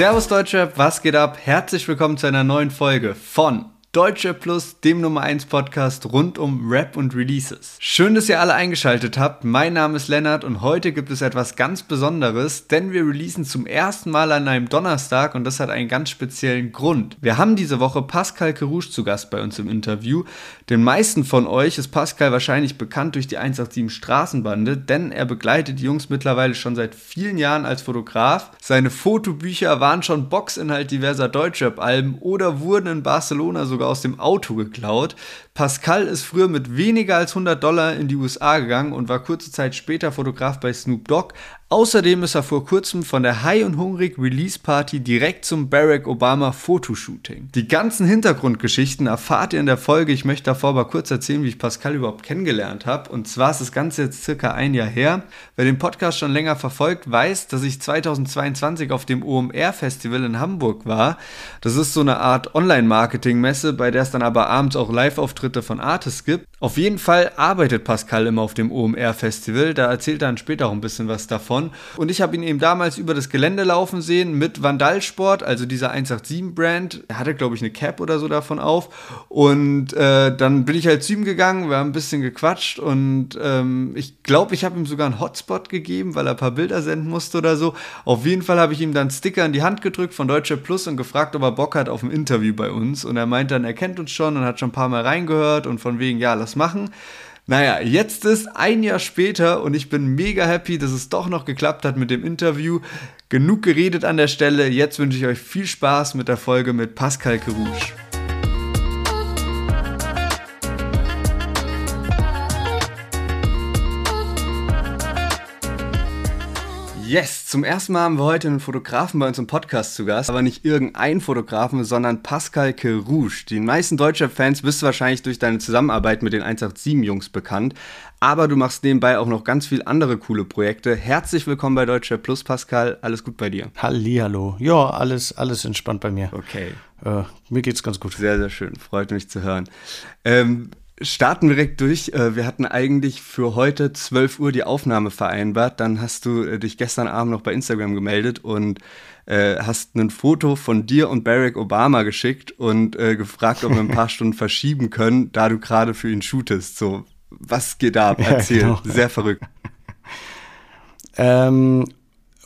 Servus Deutschrap, was geht ab? Herzlich willkommen zu einer neuen Folge von Deutsche Plus, dem Nummer 1 Podcast rund um Rap und Releases. Schön, dass ihr alle eingeschaltet habt. Mein Name ist Lennart und heute gibt es etwas ganz Besonderes, denn wir releasen zum ersten Mal an einem Donnerstag und das hat einen ganz speziellen Grund. Wir haben diese Woche Pascal Kerouche zu Gast bei uns im Interview. Den meisten von euch ist Pascal wahrscheinlich bekannt durch die 187 Straßenbande, denn er begleitet die Jungs mittlerweile schon seit vielen Jahren als Fotograf. Seine Fotobücher waren schon Boxinhalt diverser Deutschrap-Alben oder wurden in Barcelona sogar sogar aus dem Auto geklaut. Pascal ist früher mit weniger als 100 Dollar in die USA gegangen und war kurze Zeit später Fotograf bei Snoop Dogg. Außerdem ist er vor kurzem von der High und Hungrig Release Party direkt zum Barack Obama Fotoshooting. Die ganzen Hintergrundgeschichten erfahrt ihr in der Folge. Ich möchte davor aber kurz erzählen, wie ich Pascal überhaupt kennengelernt habe. Und zwar ist das Ganze jetzt circa ein Jahr her. Wer den Podcast schon länger verfolgt, weiß, dass ich 2022 auf dem OMR Festival in Hamburg war. Das ist so eine Art Online-Marketing-Messe, bei der es dann aber abends auch Live-Auftritte von Artists gibt. Auf jeden Fall arbeitet Pascal immer auf dem OMR Festival. Da erzählt er dann später auch ein bisschen was davon. Und ich habe ihn eben damals über das Gelände laufen sehen mit Vandalsport, also dieser 187-Brand. Er hatte, glaube ich, eine Cap oder so davon auf. Und äh, dann bin ich halt zu ihm gegangen, wir haben ein bisschen gequatscht und ähm, ich glaube, ich habe ihm sogar einen Hotspot gegeben, weil er ein paar Bilder senden musste oder so. Auf jeden Fall habe ich ihm dann Sticker in die Hand gedrückt von Deutsche Plus und gefragt, ob er Bock hat auf ein Interview bei uns. Und er meint dann, er kennt uns schon und hat schon ein paar Mal reingehört und von wegen, ja, lass machen. Naja, jetzt ist ein Jahr später und ich bin mega happy, dass es doch noch geklappt hat mit dem Interview. Genug geredet an der Stelle. Jetzt wünsche ich euch viel Spaß mit der Folge mit Pascal Kerouche. Yes, zum ersten Mal haben wir heute einen Fotografen bei uns im Podcast zu Gast, aber nicht irgendein Fotografen, sondern Pascal Kerouche. Die meisten deutschen Fans bist du wahrscheinlich durch deine Zusammenarbeit mit den 187-Jungs bekannt, aber du machst nebenbei auch noch ganz viele andere coole Projekte. Herzlich willkommen bei Deutscher Plus, Pascal. Alles gut bei dir? Hallihallo. Ja, alles, alles entspannt bei mir. Okay. Äh, mir geht's ganz gut. Sehr, sehr schön. Freut mich zu hören. Ähm, starten direkt durch. Äh, wir hatten eigentlich für heute 12 Uhr die Aufnahme vereinbart. Dann hast du äh, dich gestern Abend noch bei Instagram gemeldet und äh, hast ein Foto von dir und Barack Obama geschickt und gefragt, ob wir ein paar Stunden verschieben können, da du gerade für ihn shootest. So, was geht da ab? Erzähl. Ja, genau. Sehr verrückt. Ähm,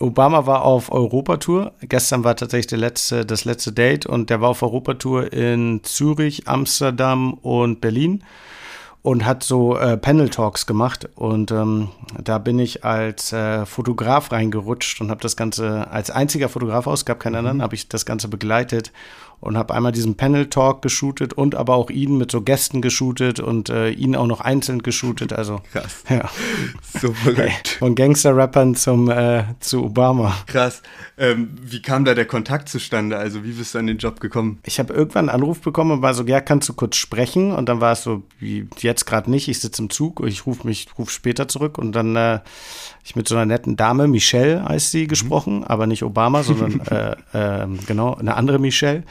Obama war auf Europatour. Gestern war tatsächlich letzte, das letzte Date und der war auf Europatour in Zürich, Amsterdam und Berlin und hat so äh, Panel Talks gemacht und ähm, da bin ich als äh, Fotograf reingerutscht und habe das Ganze als einziger Fotograf aus, gab keinen anderen, mhm. habe ich das Ganze begleitet und habe einmal diesen Panel Talk geshootet und aber auch ihn mit so Gästen geshootet und äh, ihn auch noch einzeln geshootet. Also krass. Ja. So verrückt. Von Gangster-Rappern zum äh, zu Obama. Krass. Ähm, wie kam da der Kontakt zustande? Also wie bist du an den Job gekommen? Ich habe irgendwann einen Anruf bekommen und war so, ja, kannst du kurz sprechen? Und dann war es so, wie jetzt gerade nicht. Ich sitze im Zug, ich rufe mich, ruf später zurück und dann äh, ich mit so einer netten Dame, Michelle heißt sie, gesprochen, mhm. aber nicht Obama, sondern äh, äh, genau eine andere Michelle.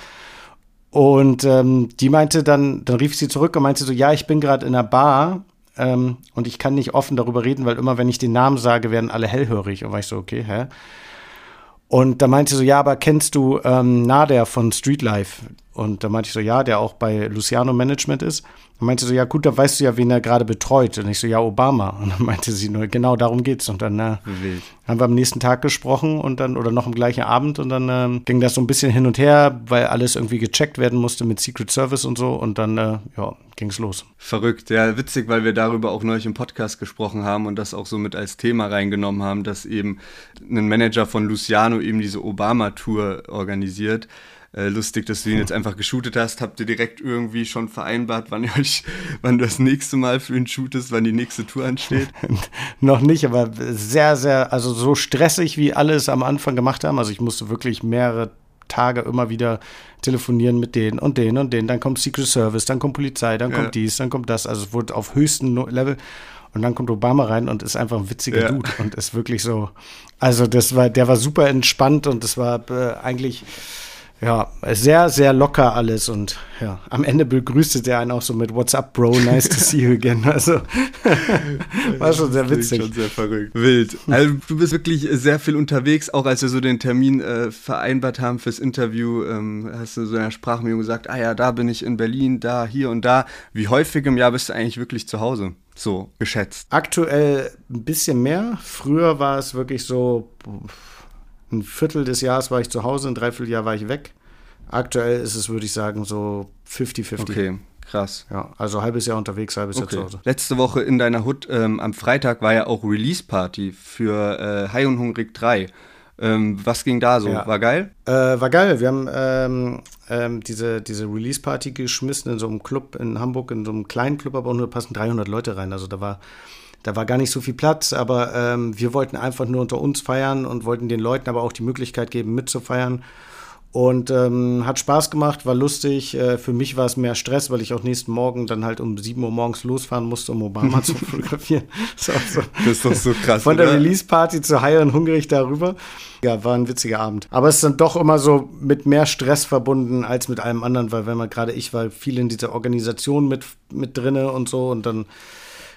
Und ähm, die meinte dann, dann rief sie zurück und meinte so, ja, ich bin gerade in einer Bar ähm, und ich kann nicht offen darüber reden, weil immer, wenn ich den Namen sage, werden alle hellhörig. Und war ich so, okay, hä? Und da meinte sie so, ja, aber kennst du ähm, Nader von Streetlife? Und da meinte ich so, ja, der auch bei Luciano Management ist. Und meinte so, ja gut, da weißt du ja, wen er gerade betreut. Und ich so, ja, Obama. Und dann meinte sie nur, genau darum geht's. Und dann äh, haben wir am nächsten Tag gesprochen und dann, oder noch am gleichen Abend und dann äh, ging das so ein bisschen hin und her, weil alles irgendwie gecheckt werden musste mit Secret Service und so. Und dann, äh, ja, ging's los. Verrückt, ja, witzig, weil wir darüber auch neulich im Podcast gesprochen haben und das auch so mit als Thema reingenommen haben, dass eben ein Manager von Luciano eben diese Obama-Tour organisiert äh, lustig, dass du ihn jetzt einfach geshootet hast. Habt ihr direkt irgendwie schon vereinbart, wann ihr euch, wann du das nächste Mal für ihn shootest, wann die nächste Tour ansteht? Noch nicht, aber sehr, sehr, also so stressig, wie alle es am Anfang gemacht haben. Also ich musste wirklich mehrere Tage immer wieder telefonieren mit denen und denen und denen. Dann kommt Secret Service, dann kommt Polizei, dann kommt dies, dann kommt das. Also es wurde auf höchstem Level. Und dann kommt Obama rein und ist einfach ein witziger ja. Dude und ist wirklich so. Also das war, der war super entspannt und das war äh, eigentlich Ja, sehr, sehr locker alles und ja, am Ende begrüßte der einen auch so mit What's up, Bro? Nice to see you again. Also war schon sehr witzig. Schon sehr verrückt. Wild. Also du bist wirklich sehr viel unterwegs, auch als wir so den Termin äh, vereinbart haben fürs Interview, ähm, hast du so in der Sprachmemo gesagt, ah ja, da bin ich in Berlin, da, hier und da. Wie häufig im Jahr bist du eigentlich wirklich zu Hause? So geschätzt. Aktuell ein bisschen mehr. Früher war es wirklich so ein Viertel des Jahres war ich zu Hause, ein Dreivierteljahr war ich weg. Aktuell ist es, würde ich sagen, so 50-50. Okay, krass. Ja, also halbes Jahr unterwegs, halbes okay. Jahr zu Hause. Letzte Woche in deiner Hut ähm, am Freitag war ja auch Release-Party für äh, High und Hungrig 3. Ähm, was ging da so? Ja. War geil? Äh, war geil. Wir haben ähm, ähm, diese, diese Release-Party geschmissen in so einem Club in Hamburg, in so einem kleinen Club, aber nur passen 300 Leute rein. Also da war da war gar nicht so viel Platz, aber ähm, wir wollten einfach nur unter uns feiern und wollten den Leuten aber auch die Möglichkeit geben, mitzufeiern. Und ähm, hat Spaß gemacht, war lustig. Äh, für mich war es mehr Stress, weil ich auch nächsten Morgen dann halt um 7 Uhr morgens losfahren musste, um Obama zu fotografieren. Das ist, so, das ist doch so krass. Von der Release-Party zu High und Hungrig darüber. Ja, war ein witziger Abend. Aber es ist dann doch immer so mit mehr Stress verbunden als mit allem anderen, weil wenn man gerade ich war viel in dieser Organisation mit, mit drinne und so und dann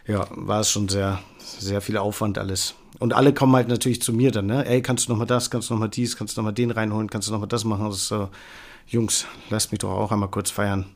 ja, war es schon sehr, sehr viel Aufwand alles. Und alle kommen halt natürlich zu mir dann, ne? Ey, kannst du noch mal das, kannst du noch mal dies, kannst du noch mal den reinholen, kannst du noch mal das machen? Ist so, Jungs, lasst mich doch auch einmal kurz feiern.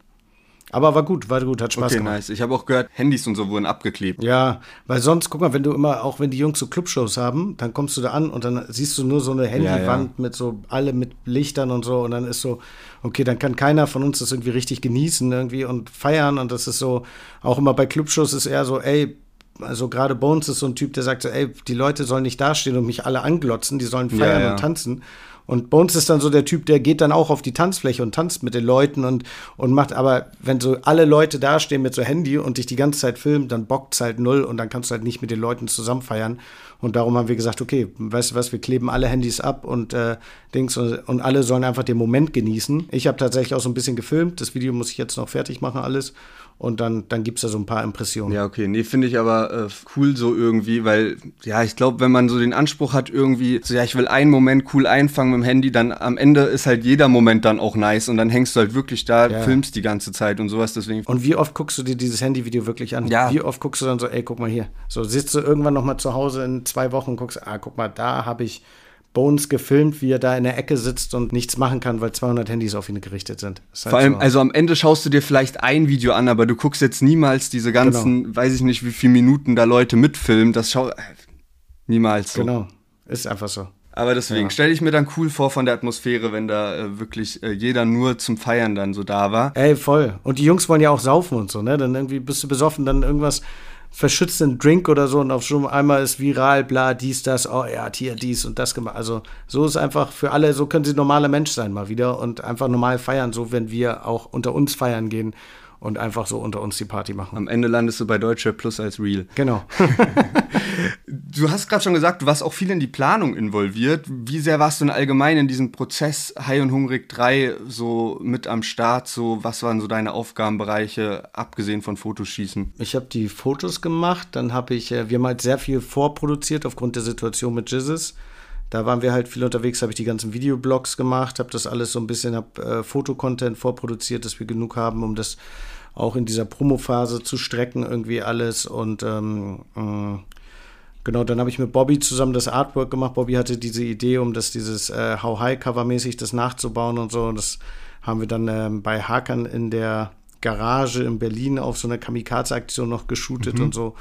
Aber war gut, war gut, hat Spaß okay, gemacht. Nice. Ich habe auch gehört, Handys und so wurden abgeklebt. Ja, weil sonst, guck mal, wenn du immer, auch wenn die Jungs so Clubshows haben, dann kommst du da an und dann siehst du nur so eine Handywand ja, ja. mit so, alle mit Lichtern und so und dann ist so, okay, dann kann keiner von uns das irgendwie richtig genießen irgendwie und feiern und das ist so, auch immer bei Clubshows ist eher so, ey, also gerade Bones ist so ein Typ, der sagt so, ey, die Leute sollen nicht dastehen und mich alle anglotzen, die sollen feiern ja, und tanzen. Und Bones ist dann so der Typ, der geht dann auch auf die Tanzfläche und tanzt mit den Leuten und, und macht, aber wenn so alle Leute dastehen mit so Handy und dich die ganze Zeit filmen, dann bockt's halt null und dann kannst du halt nicht mit den Leuten zusammen feiern. Und darum haben wir gesagt, okay, weißt du was, wir kleben alle Handys ab und äh, Dings und, und alle sollen einfach den Moment genießen. Ich habe tatsächlich auch so ein bisschen gefilmt. Das Video muss ich jetzt noch fertig machen, alles und dann, dann gibt es da so ein paar Impressionen. Ja, okay. Nee, finde ich aber äh, cool so irgendwie, weil, ja, ich glaube, wenn man so den Anspruch hat, irgendwie, so, ja, ich will einen Moment cool einfangen mit dem Handy, dann am Ende ist halt jeder Moment dann auch nice und dann hängst du halt wirklich da, ja. filmst die ganze Zeit und sowas, deswegen. Und wie oft guckst du dir dieses Handyvideo wirklich an? Ja. Wie oft guckst du dann so, ey, guck mal hier. So sitzt du irgendwann nochmal zu Hause in zwei Wochen und guckst, ah, guck mal, da habe ich Bones gefilmt, wie er da in der Ecke sitzt und nichts machen kann, weil 200 Handys auf ihn gerichtet sind. Halt Vor allem, so. also am Ende schaust du dir vielleicht ein Video an, aber du guckst jetzt niemals diese ganzen, genau. weiß ich nicht, wie viele Minuten da Leute mitfilmen. Das schau niemals so. Genau, ist einfach so. Aber deswegen ja. stelle ich mir dann cool vor von der Atmosphäre, wenn da äh, wirklich äh, jeder nur zum Feiern dann so da war. Ey, voll. Und die Jungs wollen ja auch saufen und so, ne? Dann irgendwie bist du besoffen, dann irgendwas verschützten Drink oder so und auf schon einmal ist viral, bla, dies, das, oh, er hat hier dies und das gemacht. Also so ist einfach für alle, so können sie normaler Mensch sein mal wieder und einfach normal feiern, so wenn wir auch unter uns feiern gehen und einfach so unter uns die Party machen. Am Ende landest du bei Deutsche Plus als Real. Genau. du hast gerade schon gesagt, du warst auch viel in die Planung involviert. Wie sehr warst du denn allgemein in diesem Prozess High und Hungrig 3 so mit am Start? So, was waren so deine Aufgabenbereiche, abgesehen von Fotoschießen? Ich habe die Fotos gemacht, dann habe ich, äh, wir haben halt sehr viel vorproduziert aufgrund der Situation mit Jizzes. Da waren wir halt viel unterwegs, habe ich die ganzen Videoblogs gemacht, habe das alles so ein bisschen, habe äh, Fotocontent vorproduziert, dass wir genug haben, um das auch in dieser Promophase zu strecken, irgendwie alles. Und ähm, äh, genau, dann habe ich mit Bobby zusammen das Artwork gemacht. Bobby hatte diese Idee, um das dieses äh, How High Cover mäßig das nachzubauen und so. Und das haben wir dann ähm, bei Hakan in der Garage in Berlin auf so einer Kamikaze-Aktion noch geshootet mhm. und so.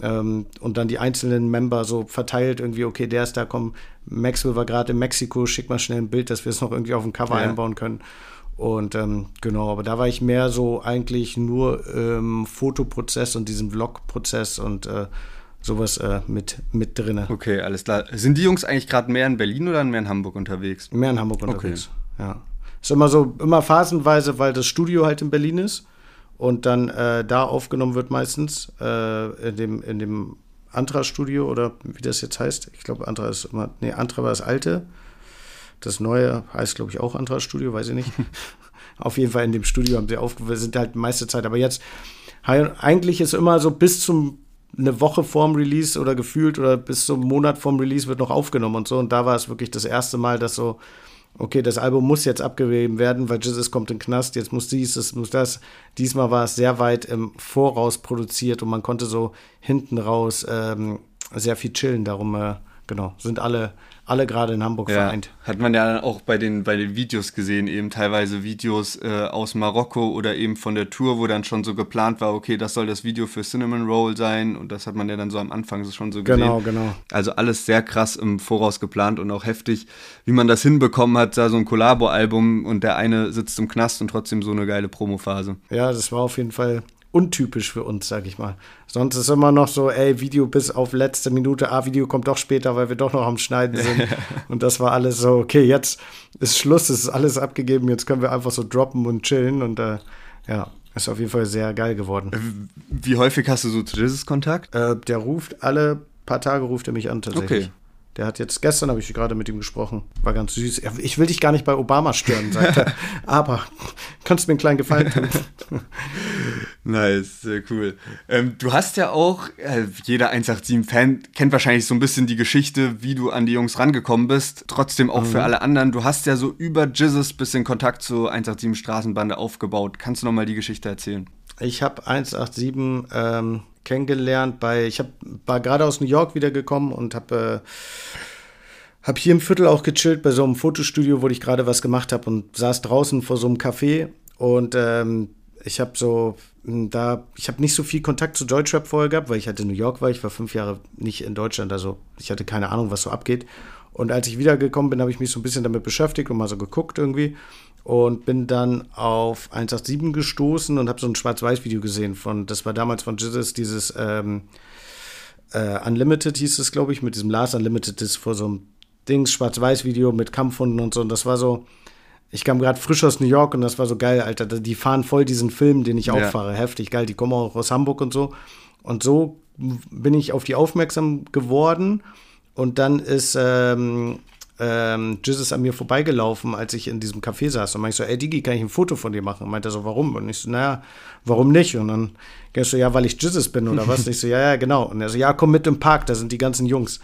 Ähm, und dann die einzelnen Member so verteilt, irgendwie, okay, der ist da, komm, Maxwell war gerade in Mexiko, schick mal schnell ein Bild, dass wir es noch irgendwie auf dem Cover ja. einbauen können. Und ähm, genau, aber da war ich mehr so eigentlich nur im Fotoprozess und diesem Vlog-Prozess und äh, sowas äh, mit, mit drin. Okay, alles klar. Sind die Jungs eigentlich gerade mehr in Berlin oder mehr in Hamburg unterwegs? Mehr in Hamburg unterwegs, okay. ja. Ist immer so, immer phasenweise, weil das Studio halt in Berlin ist und dann äh, da aufgenommen wird meistens äh, in dem, in dem Antra-Studio oder wie das jetzt heißt. Ich glaube, Antra ist immer, nee, Antra war das alte. Das neue heißt, glaube ich, auch Antra Studio, weiß ich nicht. Auf jeden Fall in dem Studio haben sie aufgenommen, sind halt meiste Zeit. Aber jetzt, eigentlich ist immer so bis zum eine Woche vorm Release oder gefühlt oder bis zum Monat vorm Release wird noch aufgenommen und so. Und da war es wirklich das erste Mal, dass so okay, das Album muss jetzt abgegeben werden, weil Jesus kommt in den Knast, jetzt muss dies, es muss das. Diesmal war es sehr weit im Voraus produziert und man konnte so hinten raus ähm, sehr viel chillen. Darum, äh, genau, sind alle alle gerade in Hamburg ja, vereint. Hat man ja auch bei den, bei den Videos gesehen, eben teilweise Videos äh, aus Marokko oder eben von der Tour, wo dann schon so geplant war, okay, das soll das Video für Cinnamon Roll sein und das hat man ja dann so am Anfang schon so gesehen. Genau, genau. Also alles sehr krass im Voraus geplant und auch heftig, wie man das hinbekommen hat, da so ein Collabo-Album und der eine sitzt im Knast und trotzdem so eine geile Promophase. Ja, das war auf jeden Fall untypisch für uns, sag ich mal. Sonst ist immer noch so, ey, Video bis auf letzte Minute, ah, Video kommt doch später, weil wir doch noch am Schneiden sind. und das war alles so, okay, jetzt ist Schluss, es ist alles abgegeben, jetzt können wir einfach so droppen und chillen und äh, ja, ist auf jeden Fall sehr geil geworden. Äh, wie häufig hast du so zu Jesus Kontakt? Äh, der ruft alle paar Tage ruft er mich an tatsächlich. Okay. Der hat jetzt, gestern habe ich gerade mit ihm gesprochen, war ganz süß. Ich will dich gar nicht bei Obama stören, sagt er. Aber kannst du mir einen kleinen Gefallen tun? nice, sehr cool. Ähm, du hast ja auch, äh, jeder 187-Fan kennt wahrscheinlich so ein bisschen die Geschichte, wie du an die Jungs rangekommen bist. Trotzdem auch mhm. für alle anderen. Du hast ja so über Jizzes bisschen Kontakt zur 187 Straßenbande aufgebaut. Kannst du nochmal die Geschichte erzählen? Ich habe 187 ähm, kennengelernt bei, ich hab, war gerade aus New York wiedergekommen und habe äh, hab hier im Viertel auch gechillt bei so einem Fotostudio, wo ich gerade was gemacht habe und saß draußen vor so einem Café und ähm, ich habe so hm, da, ich habe nicht so viel Kontakt zu Deutschrap vorher gehabt, weil ich halt in New York war. Ich war fünf Jahre nicht in Deutschland, also ich hatte keine Ahnung, was so abgeht. Und als ich wiedergekommen bin, habe ich mich so ein bisschen damit beschäftigt und mal so geguckt irgendwie und bin dann auf 187 gestoßen und habe so ein Schwarz-Weiß-Video gesehen von, das war damals von Jesus, dieses ähm, äh, Unlimited hieß es, glaube ich, mit diesem Last Unlimited, das vor so einem Dings, Schwarz-Weiß-Video mit Kampfhunden und so. Und das war so, ich kam gerade frisch aus New York und das war so geil, Alter. Die fahren voll diesen Film, den ich auch ja. fahre. Heftig geil. Die kommen auch aus Hamburg und so. Und so bin ich auf die aufmerksam geworden. Und dann ist ähm, ähm, Jesus an mir vorbeigelaufen, als ich in diesem Café saß. Und meinte ich so, ey Digi, kann ich ein Foto von dir machen? Und meinte er so, warum? Und ich so, naja, warum nicht? Und dann gehst so, ja, weil ich Jesus bin oder was? Und ich so, ja, ja, genau. Und er so, ja, komm mit im Park, da sind die ganzen Jungs.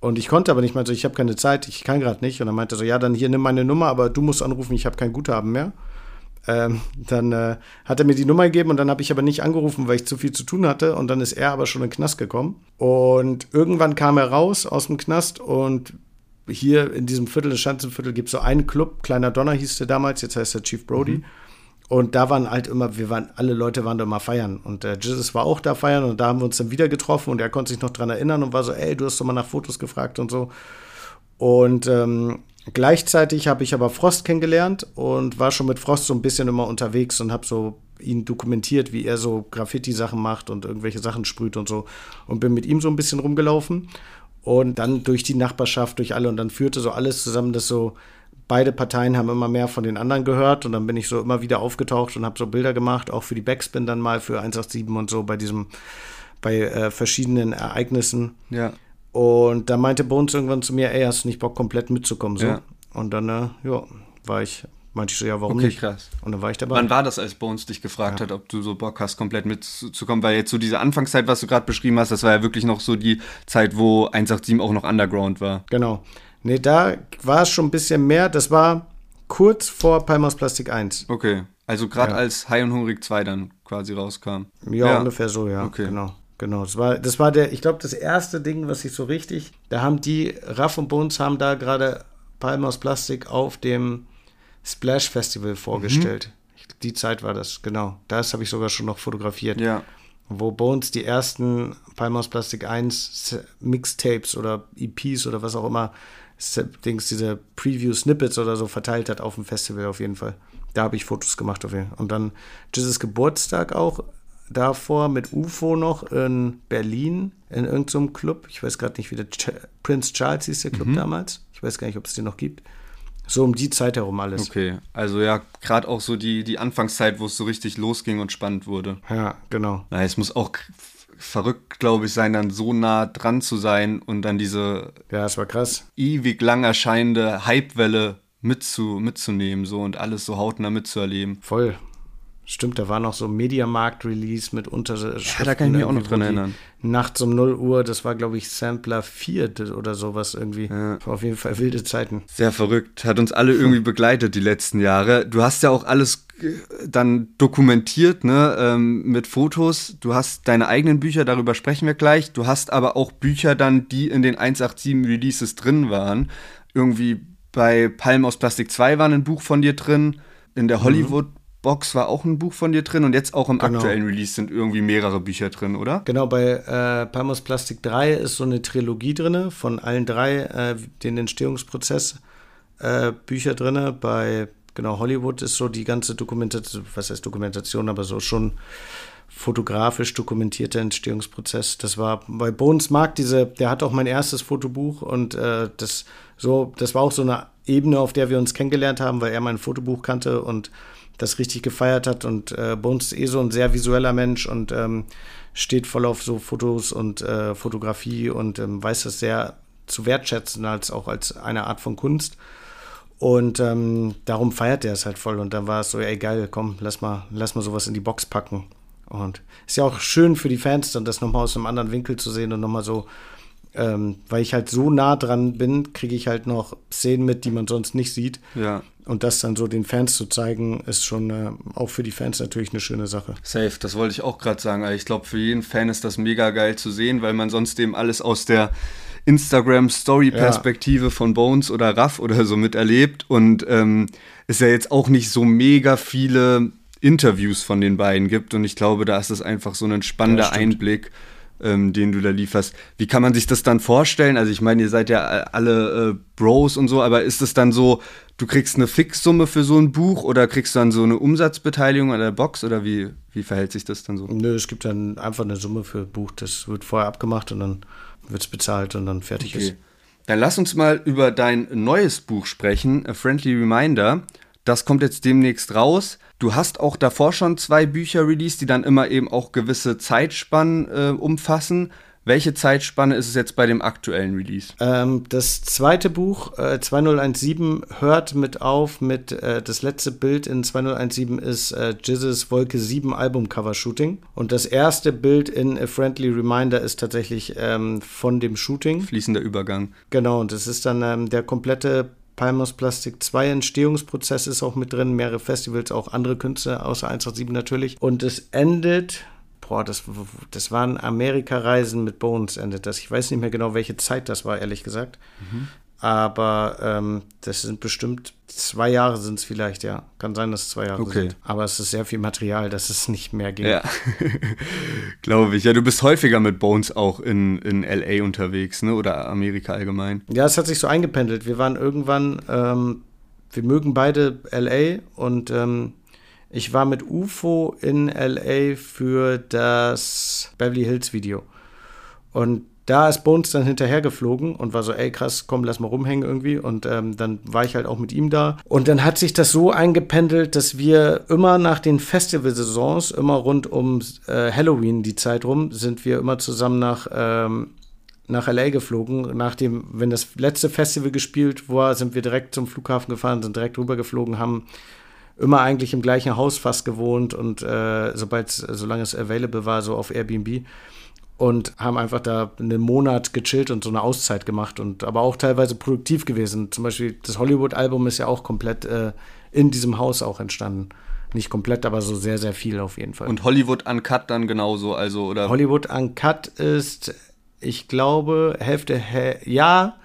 Und ich konnte aber nicht, meinte so, ich habe keine Zeit, ich kann gerade nicht. Und dann meinte er so, ja, dann hier nimm meine Nummer, aber du musst anrufen, ich habe kein Guthaben mehr. Ähm, dann äh, hat er mir die Nummer gegeben und dann habe ich aber nicht angerufen, weil ich zu viel zu tun hatte. Und dann ist er aber schon in den Knast gekommen. Und irgendwann kam er raus aus dem Knast und hier in diesem Viertel, das Schanzenviertel, gibt es so einen Club, Kleiner Donner hieß der damals, jetzt heißt er Chief Brody. Mhm. Und da waren halt immer, wir waren, alle Leute waren da immer feiern. Und der Jesus war auch da feiern und da haben wir uns dann wieder getroffen und er konnte sich noch dran erinnern und war so, ey, du hast doch mal nach Fotos gefragt und so. Und ähm, gleichzeitig habe ich aber Frost kennengelernt und war schon mit Frost so ein bisschen immer unterwegs und habe so ihn dokumentiert, wie er so Graffiti-Sachen macht und irgendwelche Sachen sprüht und so. Und bin mit ihm so ein bisschen rumgelaufen. Und dann durch die Nachbarschaft, durch alle. Und dann führte so alles zusammen, dass so beide Parteien haben immer mehr von den anderen gehört. Und dann bin ich so immer wieder aufgetaucht und habe so Bilder gemacht, auch für die Backspin dann mal, für 187 und so bei diesem, bei äh, verschiedenen Ereignissen. Ja. Und da meinte Bones irgendwann zu mir, ey, hast du nicht Bock, komplett mitzukommen? So. Ja. Und dann, äh, ja, war ich Meinte ich so, ja, warum okay, nicht? krass. Und dann war ich dabei. Wann war das, als Bones dich gefragt ja. hat, ob du so Bock hast, komplett mitzukommen? Weil jetzt so diese Anfangszeit, was du gerade beschrieben hast, das war ja wirklich noch so die Zeit, wo 187 auch noch Underground war. Genau. Nee, da war es schon ein bisschen mehr. Das war kurz vor Palmas Plastik 1. Okay. Also gerade ja. als High und Hungrig 2 dann quasi rauskam. Ja, ja. ungefähr so, ja. Okay. Genau. Genau, das war, das war der, ich glaube, das erste Ding, was ich so richtig, da haben die, Raff und Bones haben da gerade Palmas Plastik auf dem Splash Festival vorgestellt. Mhm. Die Zeit war das, genau. Das habe ich sogar schon noch fotografiert. Ja. Wo Bones die ersten Palmos Plastik 1 Mixtapes oder EPs oder was auch immer, Dings, diese Preview-Snippets oder so verteilt hat auf dem Festival auf jeden Fall. Da habe ich Fotos gemacht auf jeden Fall. Und dann Jesus Geburtstag auch davor mit UFO noch in Berlin in irgendeinem Club. Ich weiß gerade nicht, wie der Ch Prince Charles hieß der Club mhm. damals. Ich weiß gar nicht, ob es den noch gibt. So um die Zeit herum alles. Okay, also ja, gerade auch so die, die Anfangszeit, wo es so richtig losging und spannend wurde. Ja, genau. Na, es muss auch verrückt, glaube ich, sein, dann so nah dran zu sein und dann diese ja, es war krass. ewig lang erscheinende Hypewelle mitzu, mitzunehmen so und alles so hautnah mitzuerleben. Voll. Stimmt, da war noch so Mediamarkt-Release mit Unterschriften. Ja, da kann ich mich auch noch dran erinnern. Nachts um 0 Uhr, das war, glaube ich, Sampler 4 oder sowas irgendwie. Ja. Auf jeden Fall wilde Zeiten. Sehr verrückt. Hat uns alle irgendwie begleitet die letzten Jahre. Du hast ja auch alles dann dokumentiert, ne, ähm, mit Fotos. Du hast deine eigenen Bücher, darüber sprechen wir gleich. Du hast aber auch Bücher dann, die in den 187 Releases drin waren. Irgendwie bei Palm aus Plastik 2 war ein Buch von dir drin. In der mhm. Box war auch ein Buch von dir drin und jetzt auch im genau. aktuellen Release sind irgendwie mehrere Bücher drin, oder? Genau, bei äh, Palmos Plastik 3 ist so eine Trilogie drin von allen drei, äh, den Entstehungsprozess äh, Bücher drin. Bei genau Hollywood ist so die ganze Dokumentation, was heißt Dokumentation, aber so schon fotografisch dokumentierter Entstehungsprozess. Das war bei Bones Mark diese, der hat auch mein erstes Fotobuch und äh, das so, das war auch so eine Ebene, auf der wir uns kennengelernt haben, weil er mein Fotobuch kannte und das richtig gefeiert hat. Und äh, Bones ist eh so ein sehr visueller Mensch und ähm, steht voll auf so Fotos und äh, Fotografie und ähm, weiß das sehr zu wertschätzen, als auch als eine Art von Kunst. Und ähm, darum feiert er es halt voll. Und dann war es so, ey geil, komm, lass mal, lass mal sowas in die Box packen. Und ist ja auch schön für die Fans, dann das nochmal aus einem anderen Winkel zu sehen und nochmal so ähm, weil ich halt so nah dran bin, kriege ich halt noch Szenen mit, die man sonst nicht sieht. Ja. Und das dann so den Fans zu zeigen, ist schon äh, auch für die Fans natürlich eine schöne Sache. Safe, das wollte ich auch gerade sagen. Ich glaube, für jeden Fan ist das mega geil zu sehen, weil man sonst eben alles aus der Instagram-Story-Perspektive ja. von Bones oder Raff oder so miterlebt. Und ähm, es ja jetzt auch nicht so mega viele Interviews von den beiden gibt. Und ich glaube, da ist es einfach so ein spannender ja, Einblick ähm, den du da lieferst. Wie kann man sich das dann vorstellen? Also ich meine, ihr seid ja alle äh, Bros und so, aber ist es dann so, du kriegst eine Fixsumme für so ein Buch oder kriegst du dann so eine Umsatzbeteiligung an der Box oder wie, wie verhält sich das dann so? Nö, es gibt dann einfach eine Summe für ein Buch, das wird vorher abgemacht und dann wird es bezahlt und dann fertig okay. ist. Dann lass uns mal über dein neues Buch sprechen, A Friendly Reminder. Das kommt jetzt demnächst raus. Du hast auch davor schon zwei Bücher released, die dann immer eben auch gewisse Zeitspannen äh, umfassen. Welche Zeitspanne ist es jetzt bei dem aktuellen Release? Ähm, das zweite Buch, äh, 2017, hört mit auf mit, äh, das letzte Bild in 2017 ist äh, Jizzes Wolke 7 Albumcover-Shooting. Und das erste Bild in A Friendly Reminder ist tatsächlich ähm, von dem Shooting. Fließender Übergang. Genau, und das ist dann ähm, der komplette Palmos Plastik 2 Entstehungsprozess ist auch mit drin, mehrere Festivals, auch andere Künstler, außer 187 natürlich. Und es endet, boah, das, das waren Amerika-Reisen mit Bones endet das. Ich weiß nicht mehr genau, welche Zeit das war, ehrlich gesagt. Mhm. Aber ähm, das sind bestimmt zwei Jahre sind es vielleicht, ja. Kann sein, dass es zwei Jahre okay. sind. Aber es ist sehr viel Material, dass es nicht mehr geht. Ja, glaube ich. Ja, du bist häufiger mit Bones auch in, in L.A. unterwegs, ne? Oder Amerika allgemein. Ja, es hat sich so eingependelt. Wir waren irgendwann, ähm, wir mögen beide L.A. und ähm, ich war mit UFO in L.A. für das Beverly Hills Video. Und da ist Bones dann hinterher geflogen und war so, ey krass, komm, lass mal rumhängen irgendwie. Und ähm, dann war ich halt auch mit ihm da. Und dann hat sich das so eingependelt, dass wir immer nach den Festivalsaisons, immer rund um äh, Halloween die Zeit rum, sind wir immer zusammen nach, ähm, nach LA geflogen. Nachdem, wenn das letzte Festival gespielt war, sind wir direkt zum Flughafen gefahren, sind direkt rübergeflogen, haben immer eigentlich im gleichen Haus fast gewohnt und äh, sobald, solange es available war, so auf Airbnb und haben einfach da einen Monat gechillt und so eine Auszeit gemacht und aber auch teilweise produktiv gewesen. Zum Beispiel das Hollywood-Album ist ja auch komplett äh, in diesem Haus auch entstanden. Nicht komplett, aber so sehr, sehr viel auf jeden Fall. Und Hollywood Uncut dann genauso, also oder? Hollywood Uncut ist, ich glaube, Hälfte, ja,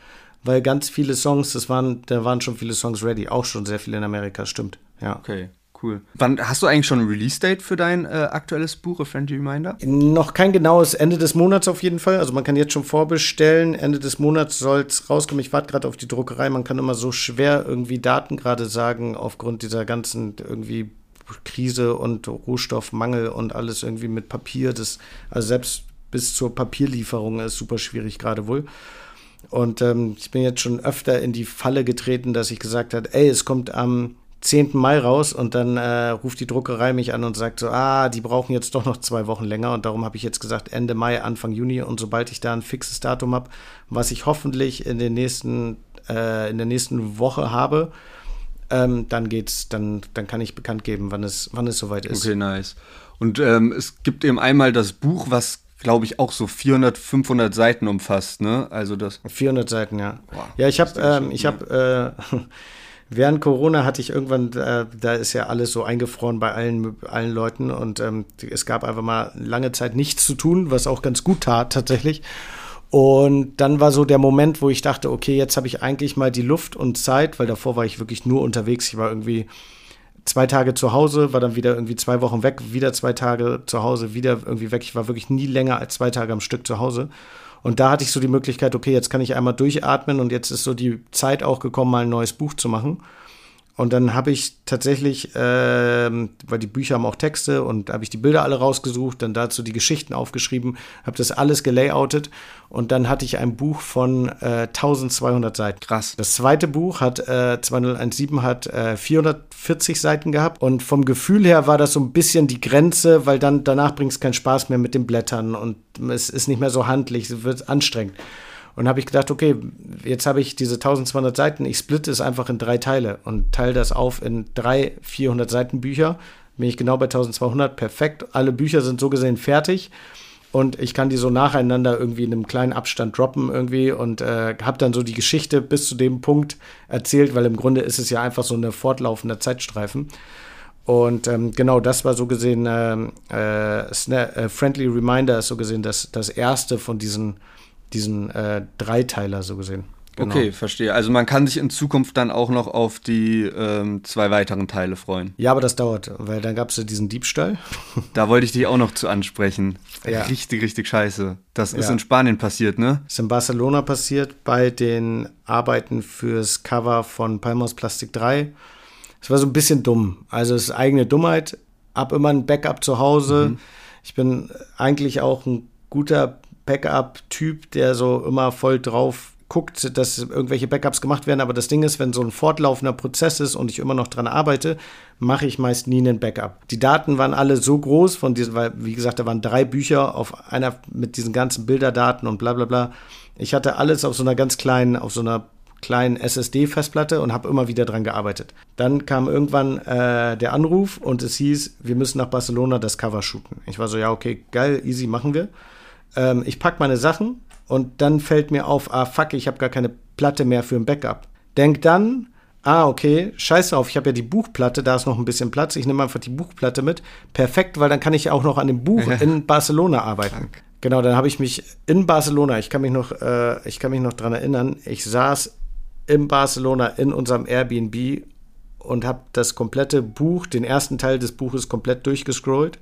weil ganz viele Songs, das waren, da waren schon viele Songs ready, auch schon sehr viele in Amerika, stimmt. Ja. Okay. Cool. Wann hast du eigentlich schon ein Release-Date für dein äh, aktuelles Buch, A Friendly Reminder? Noch kein genaues Ende des Monats auf jeden Fall. Also man kann jetzt schon vorbestellen. Ende des Monats soll es rauskommen. Ich warte gerade auf die Druckerei. Man kann immer so schwer irgendwie Daten gerade sagen, aufgrund dieser ganzen irgendwie Krise und Rohstoffmangel und alles irgendwie mit Papier. Das, also selbst bis zur Papierlieferung ist super schwierig gerade wohl. Und ähm, ich bin jetzt schon öfter in die Falle getreten, dass ich gesagt habe, ey, es kommt am 10. Mai raus und dann äh, ruft die Druckerei mich an und sagt so, ah, die brauchen jetzt doch noch zwei Wochen länger und darum habe ich jetzt gesagt Ende Mai, Anfang Juni und sobald ich da ein fixes Datum habe, was ich hoffentlich in den nächsten, äh, in der nächsten Woche habe, ähm, dann geht's, dann, dann kann ich bekannt geben, wann es, wann es soweit ist. Okay, nice. Und ähm, es gibt eben einmal das Buch, was glaube ich auch so 400, 500 Seiten umfasst, ne? Also das 400 Seiten, ja. Wow, ja, ich habe, ähm, ich habe äh, während Corona hatte ich irgendwann, äh, da ist ja alles so eingefroren bei allen, allen Leuten und ähm, es gab einfach mal lange Zeit nichts zu tun, was auch ganz gut tat tatsächlich. Und dann war so der Moment, wo ich dachte, okay, jetzt habe ich eigentlich mal die Luft und Zeit, weil davor war ich wirklich nur unterwegs. Ich war irgendwie zwei Tage zu Hause, war dann wieder irgendwie zwei Wochen weg, wieder zwei Tage zu Hause, wieder irgendwie weg. Ich war wirklich nie länger als zwei Tage am Stück zu Hause. Und da hatte ich so die Möglichkeit, okay, jetzt kann ich einmal durchatmen und jetzt ist so die Zeit auch gekommen, mal ein neues Buch zu machen. Und dann habe ich tatsächlich, äh, weil die Bücher haben auch Texte und habe ich die Bilder alle rausgesucht, dann dazu die Geschichten aufgeschrieben, habe das alles gelayoutet und dann hatte ich ein Buch von äh, 1200 Seiten. Krass. Das zweite Buch hat äh, 2017 hat äh, 440 Seiten gehabt und vom Gefühl her war das so ein bisschen die Grenze, weil dann danach bringt es keinen Spaß mehr mit den Blättern und es ist nicht mehr so handlich, es wird anstrengend. Und habe ich gedacht, okay, jetzt habe ich diese 1200 Seiten, ich splitte es einfach in drei Teile und teile das auf in drei 400 Seiten Bücher. Bin ich genau bei 1200, perfekt. Alle Bücher sind so gesehen fertig und ich kann die so nacheinander irgendwie in einem kleinen Abstand droppen irgendwie und äh, habe dann so die Geschichte bis zu dem Punkt erzählt, weil im Grunde ist es ja einfach so eine fortlaufende Zeitstreifen. Und ähm, genau das war so gesehen, äh, äh, äh, Friendly Reminder ist so gesehen das, das erste von diesen diesen äh, Dreiteiler so gesehen. Genau. Okay, verstehe. Also man kann sich in Zukunft dann auch noch auf die ähm, zwei weiteren Teile freuen. Ja, aber das dauert, weil dann gab es ja diesen Diebstahl. Da wollte ich dich auch noch zu ansprechen. Ja. Richtig, richtig scheiße. Das ist ja. in Spanien passiert, ne? Ist in Barcelona passiert bei den Arbeiten fürs Cover von Palmos Plastik 3. Es war so ein bisschen dumm. Also es ist eigene Dummheit. Hab immer ein Backup zu Hause. Mhm. Ich bin eigentlich auch ein guter Backup-Typ, der so immer voll drauf guckt, dass irgendwelche Backups gemacht werden. Aber das Ding ist, wenn so ein fortlaufender Prozess ist und ich immer noch dran arbeite, mache ich meist nie einen Backup. Die Daten waren alle so groß von diesen, weil, wie gesagt, da waren drei Bücher auf einer mit diesen ganzen Bilderdaten und bla bla bla. Ich hatte alles auf so einer ganz kleinen, auf so einer kleinen SSD-Festplatte und habe immer wieder dran gearbeitet. Dann kam irgendwann äh, der Anruf und es hieß, wir müssen nach Barcelona das Cover shooten. Ich war so, ja, okay, geil, easy, machen wir ähm, ich packe meine Sachen und dann fällt mir auf, ah fuck, ich habe gar keine Platte mehr für ein Backup. Denk dann, ah okay, scheiß drauf, ich habe ja die Buchplatte, da ist noch ein bisschen Platz, ich nehme einfach die Buchplatte mit. Perfekt, weil dann kann ich auch noch an dem Buch in Barcelona arbeiten. Fuck. Genau, dann habe ich mich in Barcelona, ich kann mich noch, äh, ich kann mich noch dran erinnern, ich saß in Barcelona in unserem Airbnb und habe das komplette Buch, den ersten Teil des Buches komplett durchgescrollt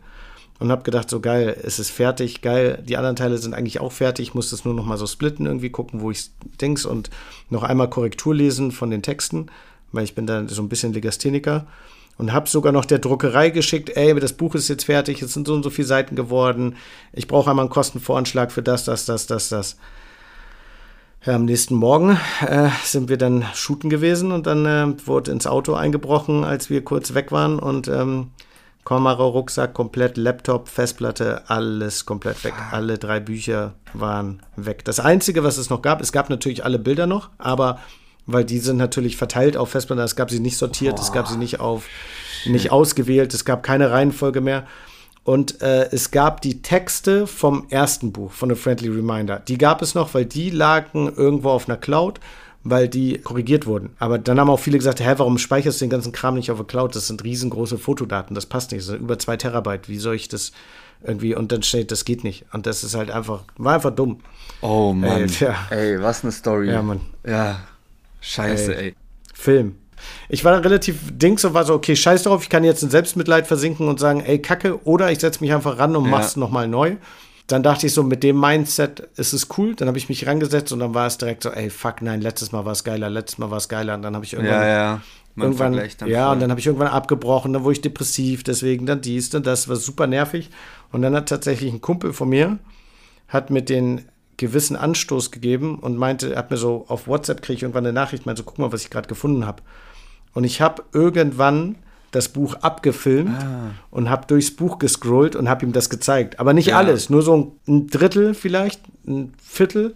und habe gedacht, so geil, es ist fertig, geil, die anderen Teile sind eigentlich auch fertig, ich muss das nur noch mal so splitten, irgendwie gucken, wo ich dings und noch einmal Korrektur lesen von den Texten, weil ich bin da so ein bisschen Legastheniker und habe sogar noch der Druckerei geschickt, ey, das Buch ist jetzt fertig, es sind so und so viele Seiten geworden, ich brauche einmal einen Kostenvoranschlag für das, das, das, das, das. Ja, am nächsten Morgen äh, sind wir dann shooten gewesen und dann äh, wurde ins Auto eingebrochen, als wir kurz weg waren und ähm, Kamera, Rucksack komplett, Laptop, Festplatte, alles komplett weg. Alle drei Bücher waren weg. Das Einzige, was es noch gab, es gab natürlich alle Bilder noch, aber weil die sind natürlich verteilt auf Festplatte, es gab sie nicht sortiert, Boah. es gab sie nicht auf, nicht ausgewählt, es gab keine Reihenfolge mehr. Und äh, es gab die Texte vom ersten Buch, von The Friendly Reminder. Die gab es noch, weil die lagen irgendwo auf einer Cloud weil die korrigiert wurden. Aber dann haben auch viele gesagt, hä, warum speicherst du den ganzen Kram nicht auf der Cloud? Das sind riesengroße Fotodaten, das passt nicht, das sind über zwei Terabyte. Wie soll ich das irgendwie? Und dann steht, das geht nicht. Und das ist halt einfach, war einfach dumm. Oh Mann. Ey, tja. ey was eine Story. Ja, Mann. Ja, scheiße, ey. ey. Film. Ich war dann relativ dings und war so, okay, scheiß drauf, ich kann jetzt in Selbstmitleid versinken und sagen, ey, kacke, oder ich setze mich einfach ran und ja. mach's nochmal neu dann dachte ich so, mit dem Mindset ist es cool. Dann habe ich mich rangesetzt und dann war es direkt so, ey, fuck, nein, letztes Mal war es geiler, letztes Mal war es geiler. Und dann habe ich irgendwann. Ja, ja. Man irgendwann, ja, voll. und dann habe ich irgendwann abgebrochen, dann wurde ich depressiv, deswegen dann dies, dann das, war super nervig. Und dann hat tatsächlich ein Kumpel von mir, hat mit den gewissen Anstoß gegeben und meinte, er hat mir so auf WhatsApp kriege ich irgendwann eine Nachricht, meinte so, guck mal, was ich gerade gefunden habe. Und ich habe irgendwann das Buch abgefilmt ah. und habe durchs Buch gescrollt und habe ihm das gezeigt. Aber nicht ja. alles, nur so ein Drittel vielleicht, ein Viertel.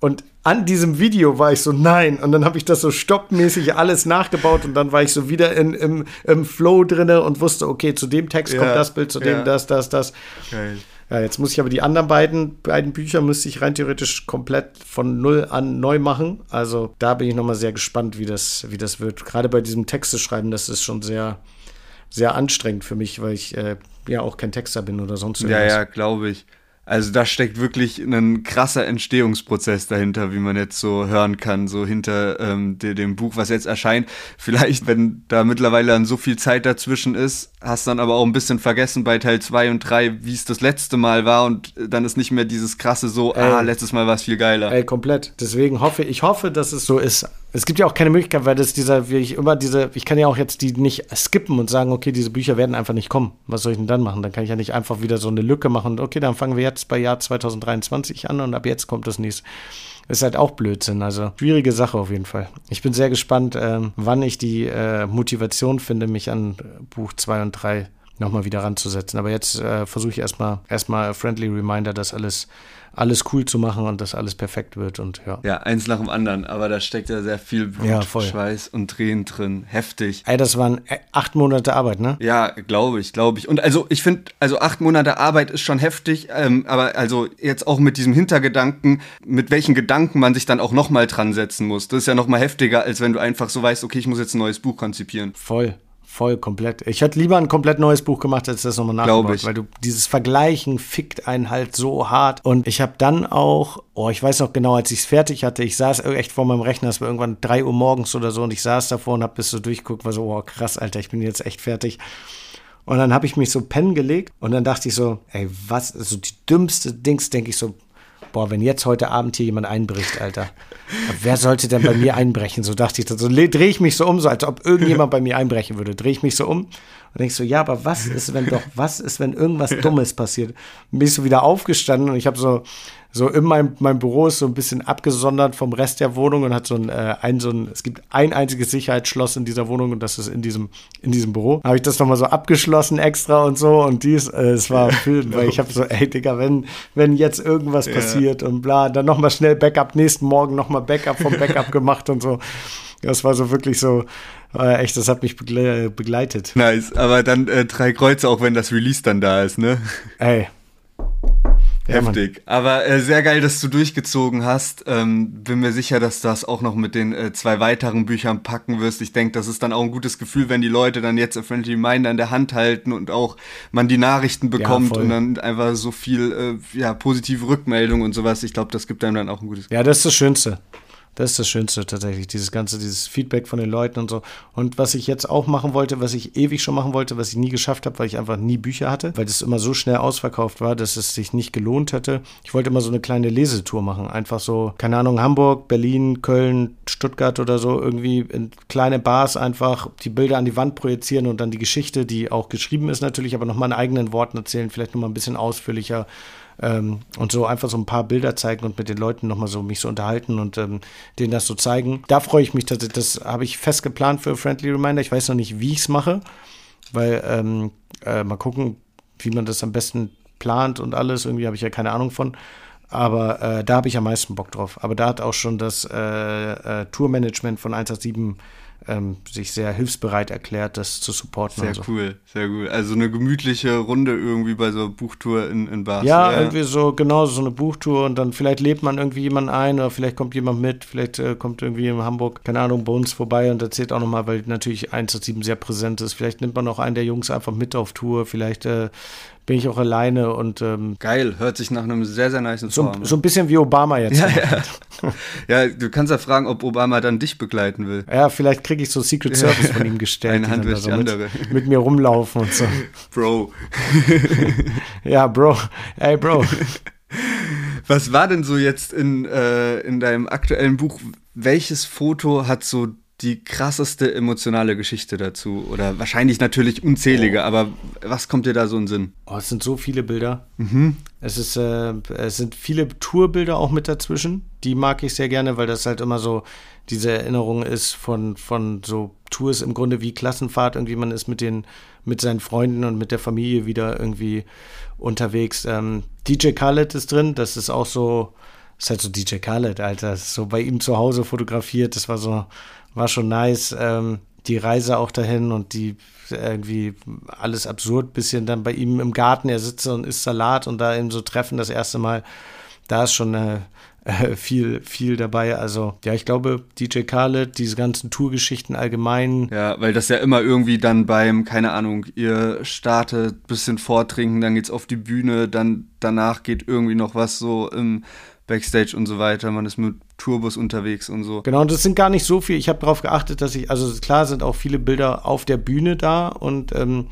Und an diesem Video war ich so, nein. Und dann habe ich das so stoppmäßig alles nachgebaut und dann war ich so wieder in, im, im Flow drinne und wusste, okay, zu dem Text ja, kommt das Bild, zu dem ja. das, das, das. Geil. Ja, jetzt muss ich aber die anderen beiden, beiden Bücher müsste ich rein theoretisch komplett von null an neu machen. Also da bin ich nochmal sehr gespannt, wie das, wie das wird. Gerade bei diesem Texte schreiben, das ist schon sehr, sehr anstrengend für mich, weil ich äh, ja auch kein Texter bin oder sonst irgendwas. Ja, ja, glaube ich. Also da steckt wirklich ein krasser Entstehungsprozess dahinter, wie man jetzt so hören kann, so hinter ähm, de dem Buch, was jetzt erscheint. Vielleicht, wenn da mittlerweile dann so viel Zeit dazwischen ist, hast dann aber auch ein bisschen vergessen bei Teil 2 und 3, wie es das letzte Mal war und dann ist nicht mehr dieses krasse so, ey, ah, letztes Mal war es viel geiler. Ey, komplett. Deswegen hoffe ich, hoffe, dass es so ist. Es gibt ja auch keine Möglichkeit, weil das dieser, wie ich immer diese, ich kann ja auch jetzt die nicht skippen und sagen, okay, diese Bücher werden einfach nicht kommen. Was soll ich denn dann machen? Dann kann ich ja nicht einfach wieder so eine Lücke machen. Okay, dann fangen wir jetzt bei Jahr 2023 an und ab jetzt kommt das nächste. Ist halt auch Blödsinn. Also schwierige Sache auf jeden Fall. Ich bin sehr gespannt, äh, wann ich die äh, Motivation finde, mich an Buch 2 und 3 nochmal wieder ranzusetzen. Aber jetzt äh, versuche ich erstmal erstmal Friendly Reminder, dass alles alles cool zu machen und dass alles perfekt wird und ja. Ja, eins nach dem anderen, aber da steckt ja sehr viel Blut, ja, Schweiß und Tränen drin. Heftig. Ey, das waren äh, acht Monate Arbeit, ne? Ja, glaube ich, glaube ich. Und also ich finde, also acht Monate Arbeit ist schon heftig, ähm, aber also jetzt auch mit diesem Hintergedanken, mit welchen Gedanken man sich dann auch nochmal dran setzen muss. Das ist ja nochmal heftiger, als wenn du einfach so weißt, okay, ich muss jetzt ein neues Buch konzipieren. Voll. Voll, komplett. Ich hätte lieber ein komplett neues Buch gemacht, als das nochmal nachgebaut, weil du dieses Vergleichen fickt einen halt so hart. Und ich habe dann auch, oh, ich weiß noch genau, als ich es fertig hatte, ich saß echt vor meinem Rechner, es war irgendwann drei Uhr morgens oder so und ich saß davor und habe bis so durchguckt, war so, oh krass, Alter, ich bin jetzt echt fertig. Und dann habe ich mich so pennen gelegt und dann dachte ich so, ey, was, also die dümmste Dings, denke ich so, boah, wenn jetzt heute Abend hier jemand einbricht, Alter, wer sollte denn bei mir einbrechen? So dachte ich, so drehe ich mich so um, so als ob irgendjemand bei mir einbrechen würde. Drehe ich mich so um und denke so, ja, aber was ist, wenn doch, was ist, wenn irgendwas Dummes passiert? Bin ich so wieder aufgestanden und ich habe so so in meinem, meinem Büro ist so ein bisschen abgesondert vom Rest der Wohnung und hat so ein, äh, ein, so ein, es gibt ein einziges Sicherheitsschloss in dieser Wohnung und das ist in diesem, in diesem Büro. Habe ich das nochmal so abgeschlossen extra und so und dies, äh, es war Film, weil ich habe so, ey Digga, wenn, wenn jetzt irgendwas ja. passiert und bla, dann nochmal schnell Backup, nächsten Morgen nochmal Backup vom Backup gemacht und so. Das war so wirklich so, äh, echt, das hat mich begleitet. Nice, aber dann äh, drei Kreuze, auch wenn das Release dann da ist, ne? Ey, Heftig. Ja, Aber äh, sehr geil, dass du durchgezogen hast. Ähm, bin mir sicher, dass du das auch noch mit den äh, zwei weiteren Büchern packen wirst. Ich denke, das ist dann auch ein gutes Gefühl, wenn die Leute dann jetzt A Friendly Reminder in der Hand halten und auch man die Nachrichten bekommt ja, und dann einfach so viel äh, ja, positive Rückmeldung und sowas. Ich glaube, das gibt einem dann auch ein gutes Gefühl. Ja, das ist das Schönste. Das ist das Schönste tatsächlich, dieses ganze, dieses Feedback von den Leuten und so. Und was ich jetzt auch machen wollte, was ich ewig schon machen wollte, was ich nie geschafft habe, weil ich einfach nie Bücher hatte, weil das immer so schnell ausverkauft war, dass es sich nicht gelohnt hätte. Ich wollte immer so eine kleine Lesetour machen. Einfach so, keine Ahnung, Hamburg, Berlin, Köln, Stuttgart oder so, irgendwie in kleine Bars einfach die Bilder an die Wand projizieren und dann die Geschichte, die auch geschrieben ist natürlich, aber nochmal in eigenen Worten erzählen, vielleicht nochmal ein bisschen ausführlicher ähm, und so einfach so ein paar Bilder zeigen und mit den Leuten nochmal so mich so unterhalten und ähm, denen das so zeigen. Da freue ich mich tatsächlich. Das habe ich fest geplant für Friendly Reminder. Ich weiß noch nicht, wie ich es mache, weil ähm, äh, mal gucken, wie man das am besten plant und alles. Irgendwie habe ich ja keine Ahnung von. Aber äh, da habe ich am meisten Bock drauf. Aber da hat auch schon das äh, äh, Tourmanagement von 187 ähm, sich sehr hilfsbereit erklärt, das zu supporten. Sehr so. cool, sehr cool. Also eine gemütliche Runde irgendwie bei so einer Buchtour in, in Basel. Ja, ja, irgendwie so, genau, so eine Buchtour und dann vielleicht lebt man irgendwie jemanden ein oder vielleicht kommt jemand mit, vielleicht äh, kommt irgendwie in Hamburg, keine Ahnung, bei uns vorbei und erzählt auch nochmal, weil natürlich 187 sehr präsent ist. Vielleicht nimmt man auch einen der Jungs einfach mit auf Tour, vielleicht äh, bin ich auch alleine und ähm, geil, hört sich nach einem sehr, sehr nice so, so ein bisschen wie Obama jetzt. Ja, ja. ja, du kannst ja fragen, ob Obama dann dich begleiten will. Ja, vielleicht kriege ich so Secret Service von ihm gestellt. Eine Hand durch die andere. Mit, mit, mir rumlaufen und so. Bro. ja, Bro. Ey, Bro. Was war denn so jetzt in, äh, in deinem aktuellen Buch? Welches Foto hat so die krasseste emotionale Geschichte dazu? Oder wahrscheinlich natürlich unzählige, oh. aber was kommt dir da so in den Sinn? Oh, es sind so viele Bilder. Mhm. Es, ist, äh, es sind viele Tourbilder auch mit dazwischen. Die mag ich sehr gerne, weil das halt immer so diese Erinnerung ist von, von so Tours im Grunde wie Klassenfahrt. Irgendwie man ist mit, den, mit seinen Freunden und mit der Familie wieder irgendwie unterwegs. Ähm, DJ Khaled ist drin. Das ist auch so ist halt so DJ Khaled, Alter. So bei ihm zu Hause fotografiert, das war so, war schon nice. Ähm, die Reise auch dahin und die irgendwie alles absurd, bisschen dann bei ihm im Garten, er sitzt und isst Salat und da eben so treffen das erste Mal, da ist schon äh, viel, viel dabei. Also ja, ich glaube, DJ Khaled, diese ganzen Tourgeschichten allgemein. Ja, weil das ja immer irgendwie dann beim, keine Ahnung, ihr startet, bisschen vortrinken, dann geht's auf die Bühne, dann danach geht irgendwie noch was so im Backstage und so weiter. Man ist mit Tourbus unterwegs und so. Genau, und das sind gar nicht so viel. Ich habe darauf geachtet, dass ich, also klar sind auch viele Bilder auf der Bühne da und ähm,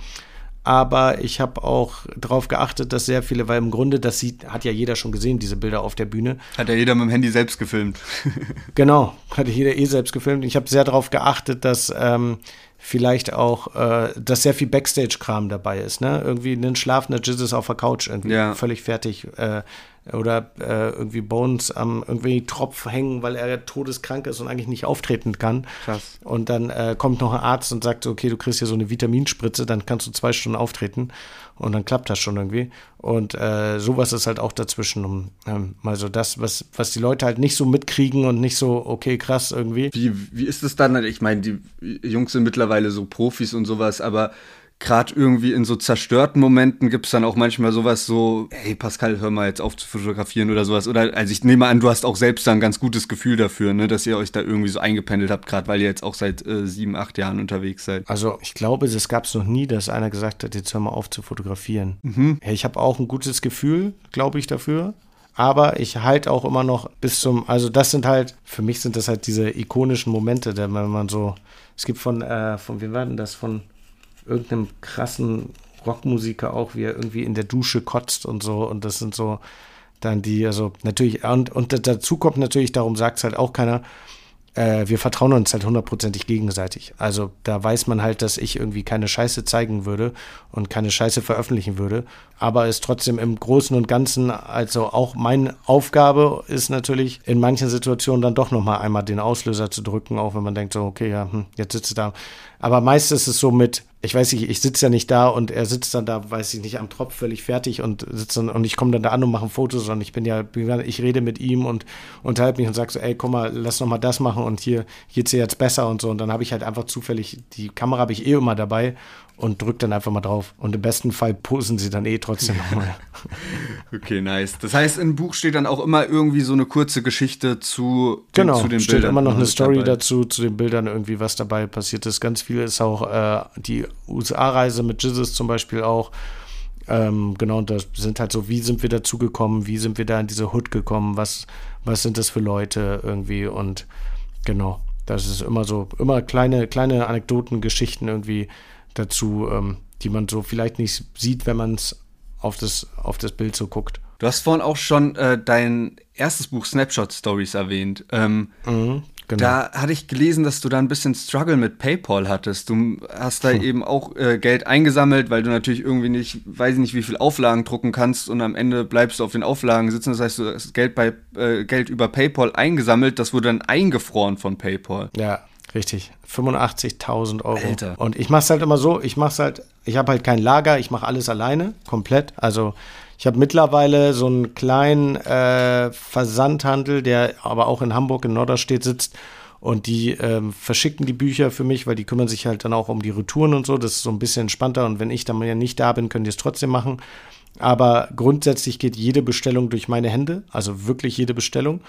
aber ich habe auch darauf geachtet, dass sehr viele, weil im Grunde, das sieht, hat ja jeder schon gesehen, diese Bilder auf der Bühne. Hat ja jeder mit dem Handy selbst gefilmt. genau, hat ja jeder eh selbst gefilmt. Ich habe sehr darauf geachtet, dass ähm, vielleicht auch, äh, dass sehr viel Backstage-Kram dabei ist, ne? Irgendwie ein schlafender Jizzes auf der Couch, irgendwie ja. völlig fertig. Äh, oder äh, irgendwie Bones am irgendwie Tropf hängen, weil er todeskrank ist und eigentlich nicht auftreten kann. Krass. Und dann äh, kommt noch ein Arzt und sagt, okay, du kriegst hier so eine Vitaminspritze, dann kannst du zwei Stunden auftreten und dann klappt das schon irgendwie. Und äh, sowas ist halt auch dazwischen, um ähm, mal so das, was, was die Leute halt nicht so mitkriegen und nicht so, okay, krass irgendwie. Wie, wie ist es dann? Ich meine, die Jungs sind mittlerweile so Profis und sowas, aber gerade irgendwie in so zerstörten Momenten gibt es dann auch manchmal sowas so, hey Pascal, hör mal jetzt auf zu fotografieren oder sowas. Oder also ich nehme an, du hast auch selbst da ein ganz gutes Gefühl dafür, ne, dass ihr euch da irgendwie so eingependelt habt, gerade weil ihr jetzt auch seit äh, sieben, acht Jahren unterwegs seid. Also ich glaube, es gab es noch nie, dass einer gesagt hat, jetzt hör mal auf zu fotografieren. Mhm. Hey, ich habe auch ein gutes Gefühl, glaube ich, dafür. Aber ich halte auch immer noch bis zum, also das sind halt, für mich sind das halt diese ikonischen Momente, wenn man so, es gibt von, äh, von, wie war denn das, von irgendeinem krassen Rockmusiker auch, wie er irgendwie in der Dusche kotzt und so. Und das sind so dann die, also natürlich, und, und dazu kommt natürlich, darum sagt es halt auch keiner, äh, wir vertrauen uns halt hundertprozentig gegenseitig. Also da weiß man halt, dass ich irgendwie keine Scheiße zeigen würde und keine Scheiße veröffentlichen würde. Aber es trotzdem im Großen und Ganzen, also auch meine Aufgabe ist natürlich in manchen Situationen dann doch nochmal einmal den Auslöser zu drücken, auch wenn man denkt so, okay, ja, hm, jetzt sitzt du da. Aber meistens ist es so mit, ich weiß nicht, ich sitze ja nicht da und er sitzt dann da, weiß ich nicht, am Tropf völlig fertig und sitzt dann, und ich komme dann da an und mache Fotos und ich bin ja, ich rede mit ihm und unterhalte mich und sage so, ey, komm mal, lass noch mal das machen und hier geht's dir jetzt besser und so. Und dann habe ich halt einfach zufällig, die Kamera habe ich eh immer dabei und drückt dann einfach mal drauf. Und im besten Fall posen sie dann eh trotzdem nochmal. okay, nice. Das heißt, im Buch steht dann auch immer irgendwie so eine kurze Geschichte zu, genau, zu den steht Bildern. immer noch eine Story dabei. dazu, zu den Bildern irgendwie, was dabei passiert ist. Ganz viel ist auch äh, die USA-Reise mit Jesus zum Beispiel auch. Ähm, genau, und das sind halt so, wie sind wir dazu gekommen, wie sind wir da in diese Hood gekommen, was, was sind das für Leute irgendwie und genau, das ist immer so, immer kleine, kleine Anekdoten, Geschichten irgendwie, dazu, ähm, die man so vielleicht nicht sieht, wenn man es auf das, auf das Bild so guckt. Du hast vorhin auch schon äh, dein erstes Buch Snapshot Stories erwähnt. Ähm, mhm, genau. Da hatte ich gelesen, dass du da ein bisschen Struggle mit PayPal hattest. Du hast da hm. eben auch äh, Geld eingesammelt, weil du natürlich irgendwie nicht, weiß ich nicht, wie viel Auflagen drucken kannst und am Ende bleibst du auf den Auflagen sitzen. Das heißt, du hast Geld, bei, äh, Geld über PayPal eingesammelt, das wurde dann eingefroren von PayPal. Ja, Richtig, 85.000 Euro. Alter. Und ich mache es halt immer so, ich mache es halt, ich habe halt kein Lager, ich mache alles alleine, komplett. Also ich habe mittlerweile so einen kleinen äh, Versandhandel, der aber auch in Hamburg in Norderstedt sitzt. Und die ähm, verschicken die Bücher für mich, weil die kümmern sich halt dann auch um die Retouren und so. Das ist so ein bisschen entspannter. Und wenn ich dann ja nicht da bin, können die es trotzdem machen. Aber grundsätzlich geht jede Bestellung durch meine Hände, also wirklich jede Bestellung.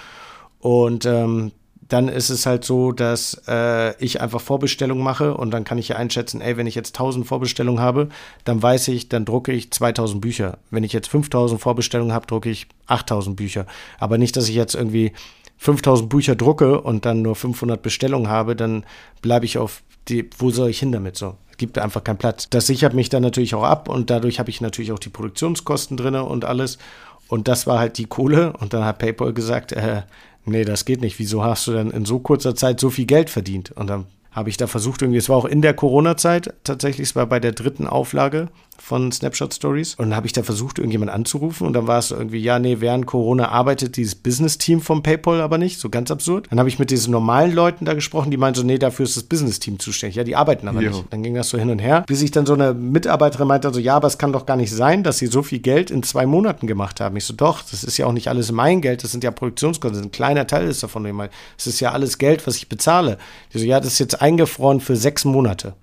Und ähm, dann ist es halt so, dass äh, ich einfach Vorbestellungen mache und dann kann ich ja einschätzen, ey, wenn ich jetzt 1000 Vorbestellungen habe, dann weiß ich, dann drucke ich 2000 Bücher. Wenn ich jetzt 5000 Vorbestellungen habe, drucke ich 8000 Bücher. Aber nicht, dass ich jetzt irgendwie 5000 Bücher drucke und dann nur 500 Bestellungen habe, dann bleibe ich auf die, wo soll ich hin damit so? gibt einfach keinen Platz. Das sichert mich dann natürlich auch ab und dadurch habe ich natürlich auch die Produktionskosten drin und alles. Und das war halt die Kohle. Und dann hat PayPal gesagt, äh, nee, das geht nicht. Wieso hast du denn in so kurzer Zeit so viel Geld verdient? Und dann habe ich da versucht, irgendwie, es war auch in der Corona-Zeit tatsächlich, es war bei der dritten Auflage von Snapshot Stories. Und dann habe ich da versucht, irgendjemand anzurufen und dann war es irgendwie, ja, nee, während Corona arbeitet dieses Business-Team von PayPal aber nicht, so ganz absurd. Dann habe ich mit diesen normalen Leuten da gesprochen, die meinen so, nee, dafür ist das Business-Team zuständig. Ja, die arbeiten aber jo. nicht. Dann ging das so hin und her, bis ich dann so eine Mitarbeiterin meinte, also ja, aber es kann doch gar nicht sein, dass sie so viel Geld in zwei Monaten gemacht haben. Ich so, doch, das ist ja auch nicht alles mein Geld, das sind ja Produktionskosten, ein kleiner Teil ist davon. Es ist ja alles Geld, was ich bezahle. Die so, ja, das ist jetzt eingefroren für sechs Monate.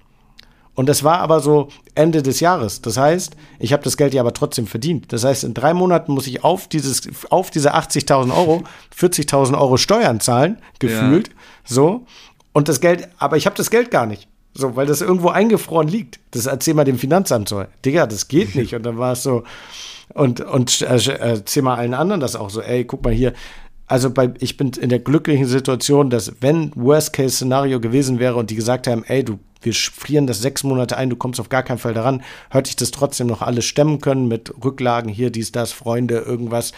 Und das war aber so Ende des Jahres. Das heißt, ich habe das Geld ja aber trotzdem verdient. Das heißt, in drei Monaten muss ich auf, dieses, auf diese 80.000 Euro 40.000 Euro Steuern zahlen, gefühlt. Ja. So. Und das Geld, aber ich habe das Geld gar nicht. So, weil das irgendwo eingefroren liegt. Das erzähl mal dem Finanzamt so. Digga, das geht nicht. Und dann war es so, und, und äh, erzähl mal allen anderen das auch so, ey, guck mal hier, also bei, ich bin in der glücklichen Situation, dass wenn Worst-Case-Szenario gewesen wäre und die gesagt haben, ey, du, wir frieren das sechs Monate ein, du kommst auf gar keinen Fall daran, hätte ich das trotzdem noch alles stemmen können mit Rücklagen hier, dies, das, Freunde, irgendwas.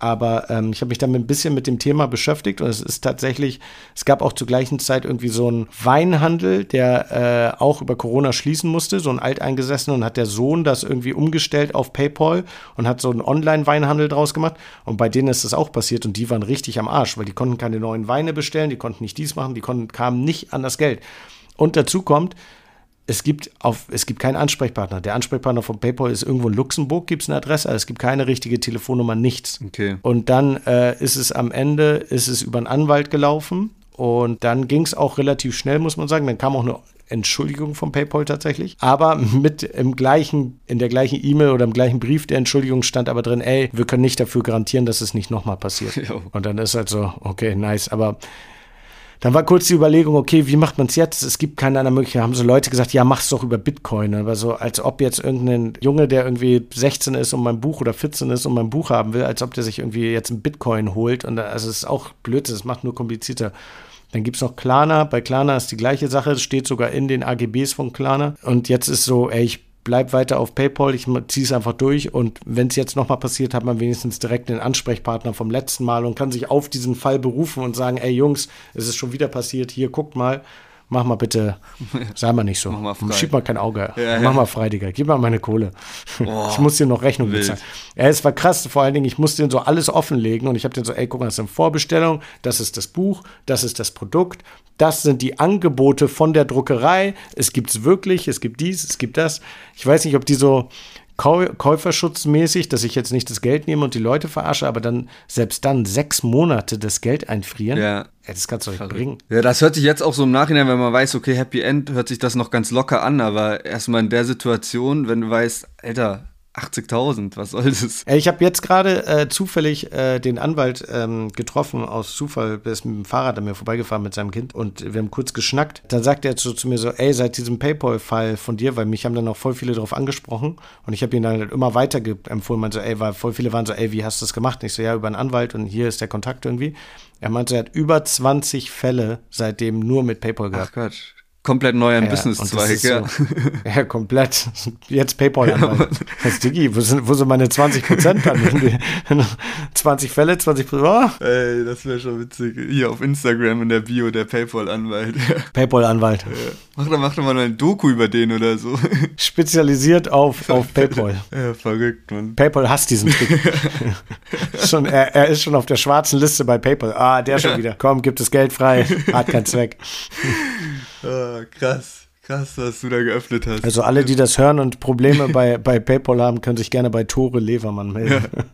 Aber ähm, ich habe mich damit ein bisschen mit dem Thema beschäftigt und es ist tatsächlich, es gab auch zur gleichen Zeit irgendwie so einen Weinhandel, der äh, auch über Corona schließen musste, so ein alteingesessener und hat der Sohn das irgendwie umgestellt auf PayPal und hat so einen Online-Weinhandel draus gemacht. Und bei denen ist das auch passiert und die waren richtig am Arsch, weil die konnten keine neuen Weine bestellen, die konnten nicht dies machen, die konnten, kamen nicht an das Geld. Und dazu kommt, es gibt, auf, es gibt keinen Ansprechpartner. Der Ansprechpartner von PayPal ist irgendwo in Luxemburg, gibt es eine Adresse, aber es gibt keine richtige Telefonnummer, nichts. Okay. Und dann äh, ist es am Ende, ist es über einen Anwalt gelaufen und dann ging es auch relativ schnell, muss man sagen. Dann kam auch eine Entschuldigung von PayPal tatsächlich. Aber mit im gleichen, in der gleichen E-Mail oder im gleichen Brief der Entschuldigung stand aber drin, ey, wir können nicht dafür garantieren, dass es nicht nochmal passiert. Jo. Und dann ist halt so, okay, nice. Aber dann war kurz die Überlegung, okay, wie macht man es jetzt? Es gibt keine andere Möglichkeit. Haben so Leute gesagt, ja, mach's doch über Bitcoin. Aber so, als ob jetzt irgendein Junge, der irgendwie 16 ist und mein Buch oder 14 ist und mein Buch haben will, als ob der sich irgendwie jetzt ein Bitcoin holt. Und also es ist auch blöd, es macht nur komplizierter. Dann gibt es noch Klarna. Bei Klarna ist die gleiche Sache. Das steht sogar in den AGBs von Klarna. Und jetzt ist so, ey, ich bleib weiter auf PayPal, ich ziehe es einfach durch und wenn es jetzt nochmal passiert, hat man wenigstens direkt den Ansprechpartner vom letzten Mal und kann sich auf diesen Fall berufen und sagen, ey Jungs, es ist schon wieder passiert, hier guckt mal, mach mal bitte, sei mal nicht so. Mach mal frei. Schieb mal kein Auge. Ja, mach ja. mal frei, Digga. Gib mal meine Kohle. Oh, ich muss dir noch Rechnung wild. bezahlen. Ja, es war krass. Vor allen Dingen, ich musste den so alles offenlegen und ich habe den so, ey, guck mal, das ist eine Vorbestellung, das ist das Buch, das ist das Produkt, das sind die Angebote von der Druckerei. Es gibt es wirklich, es gibt dies, es gibt das. Ich weiß nicht, ob die so Käuferschutzmäßig, dass ich jetzt nicht das Geld nehme und die Leute verarsche, aber dann selbst dann sechs Monate das Geld einfrieren. Ja. Ja, das kannst du nicht bringen. Ja, das hört sich jetzt auch so im Nachhinein, wenn man weiß, okay, Happy End, hört sich das noch ganz locker an, aber erstmal in der Situation, wenn du weißt, Alter, 80.000, was soll das? Ich habe jetzt gerade äh, zufällig äh, den Anwalt ähm, getroffen, aus Zufall, der ist mit dem Fahrrad an mir vorbeigefahren mit seinem Kind und wir haben kurz geschnackt. Dann sagt er zu, zu mir so, ey, seit diesem Paypal-Fall von dir, weil mich haben dann auch voll viele darauf angesprochen und ich habe ihn dann halt immer weiter empfohlen, meinte so, ey, weil voll viele waren so, ey, wie hast du das gemacht? Und ich so, ja, über einen Anwalt und hier ist der Kontakt irgendwie. Er meinte, er hat über 20 Fälle seitdem nur mit PayPal gehabt. Ach Gott, komplett neuer ja, Businesszweig, ja. So, ja, komplett. Jetzt PayPal anwalt Ja, Diggi, wo sind, wo sind meine 20 Prozent dann? 20 Fälle, 20 Prozent. Oh. Ey, das wäre schon witzig. Hier auf Instagram in der Bio der PayPal-Anwalt. PayPal-Anwalt. Ja. Mach doch, mach doch mal ein Doku über den oder so. Spezialisiert auf, auf PayPal. Ja, verrückt, Mann. PayPal hasst diesen Trick. schon, er, er ist schon auf der schwarzen Liste bei PayPal. Ah, der schon wieder. Komm, gibt es Geld frei. Hat keinen Zweck. Oh, krass. Krass, was du da geöffnet hast. Also alle, die das hören und Probleme bei, bei PayPal haben, können sich gerne bei Tore Levermann melden. Ja.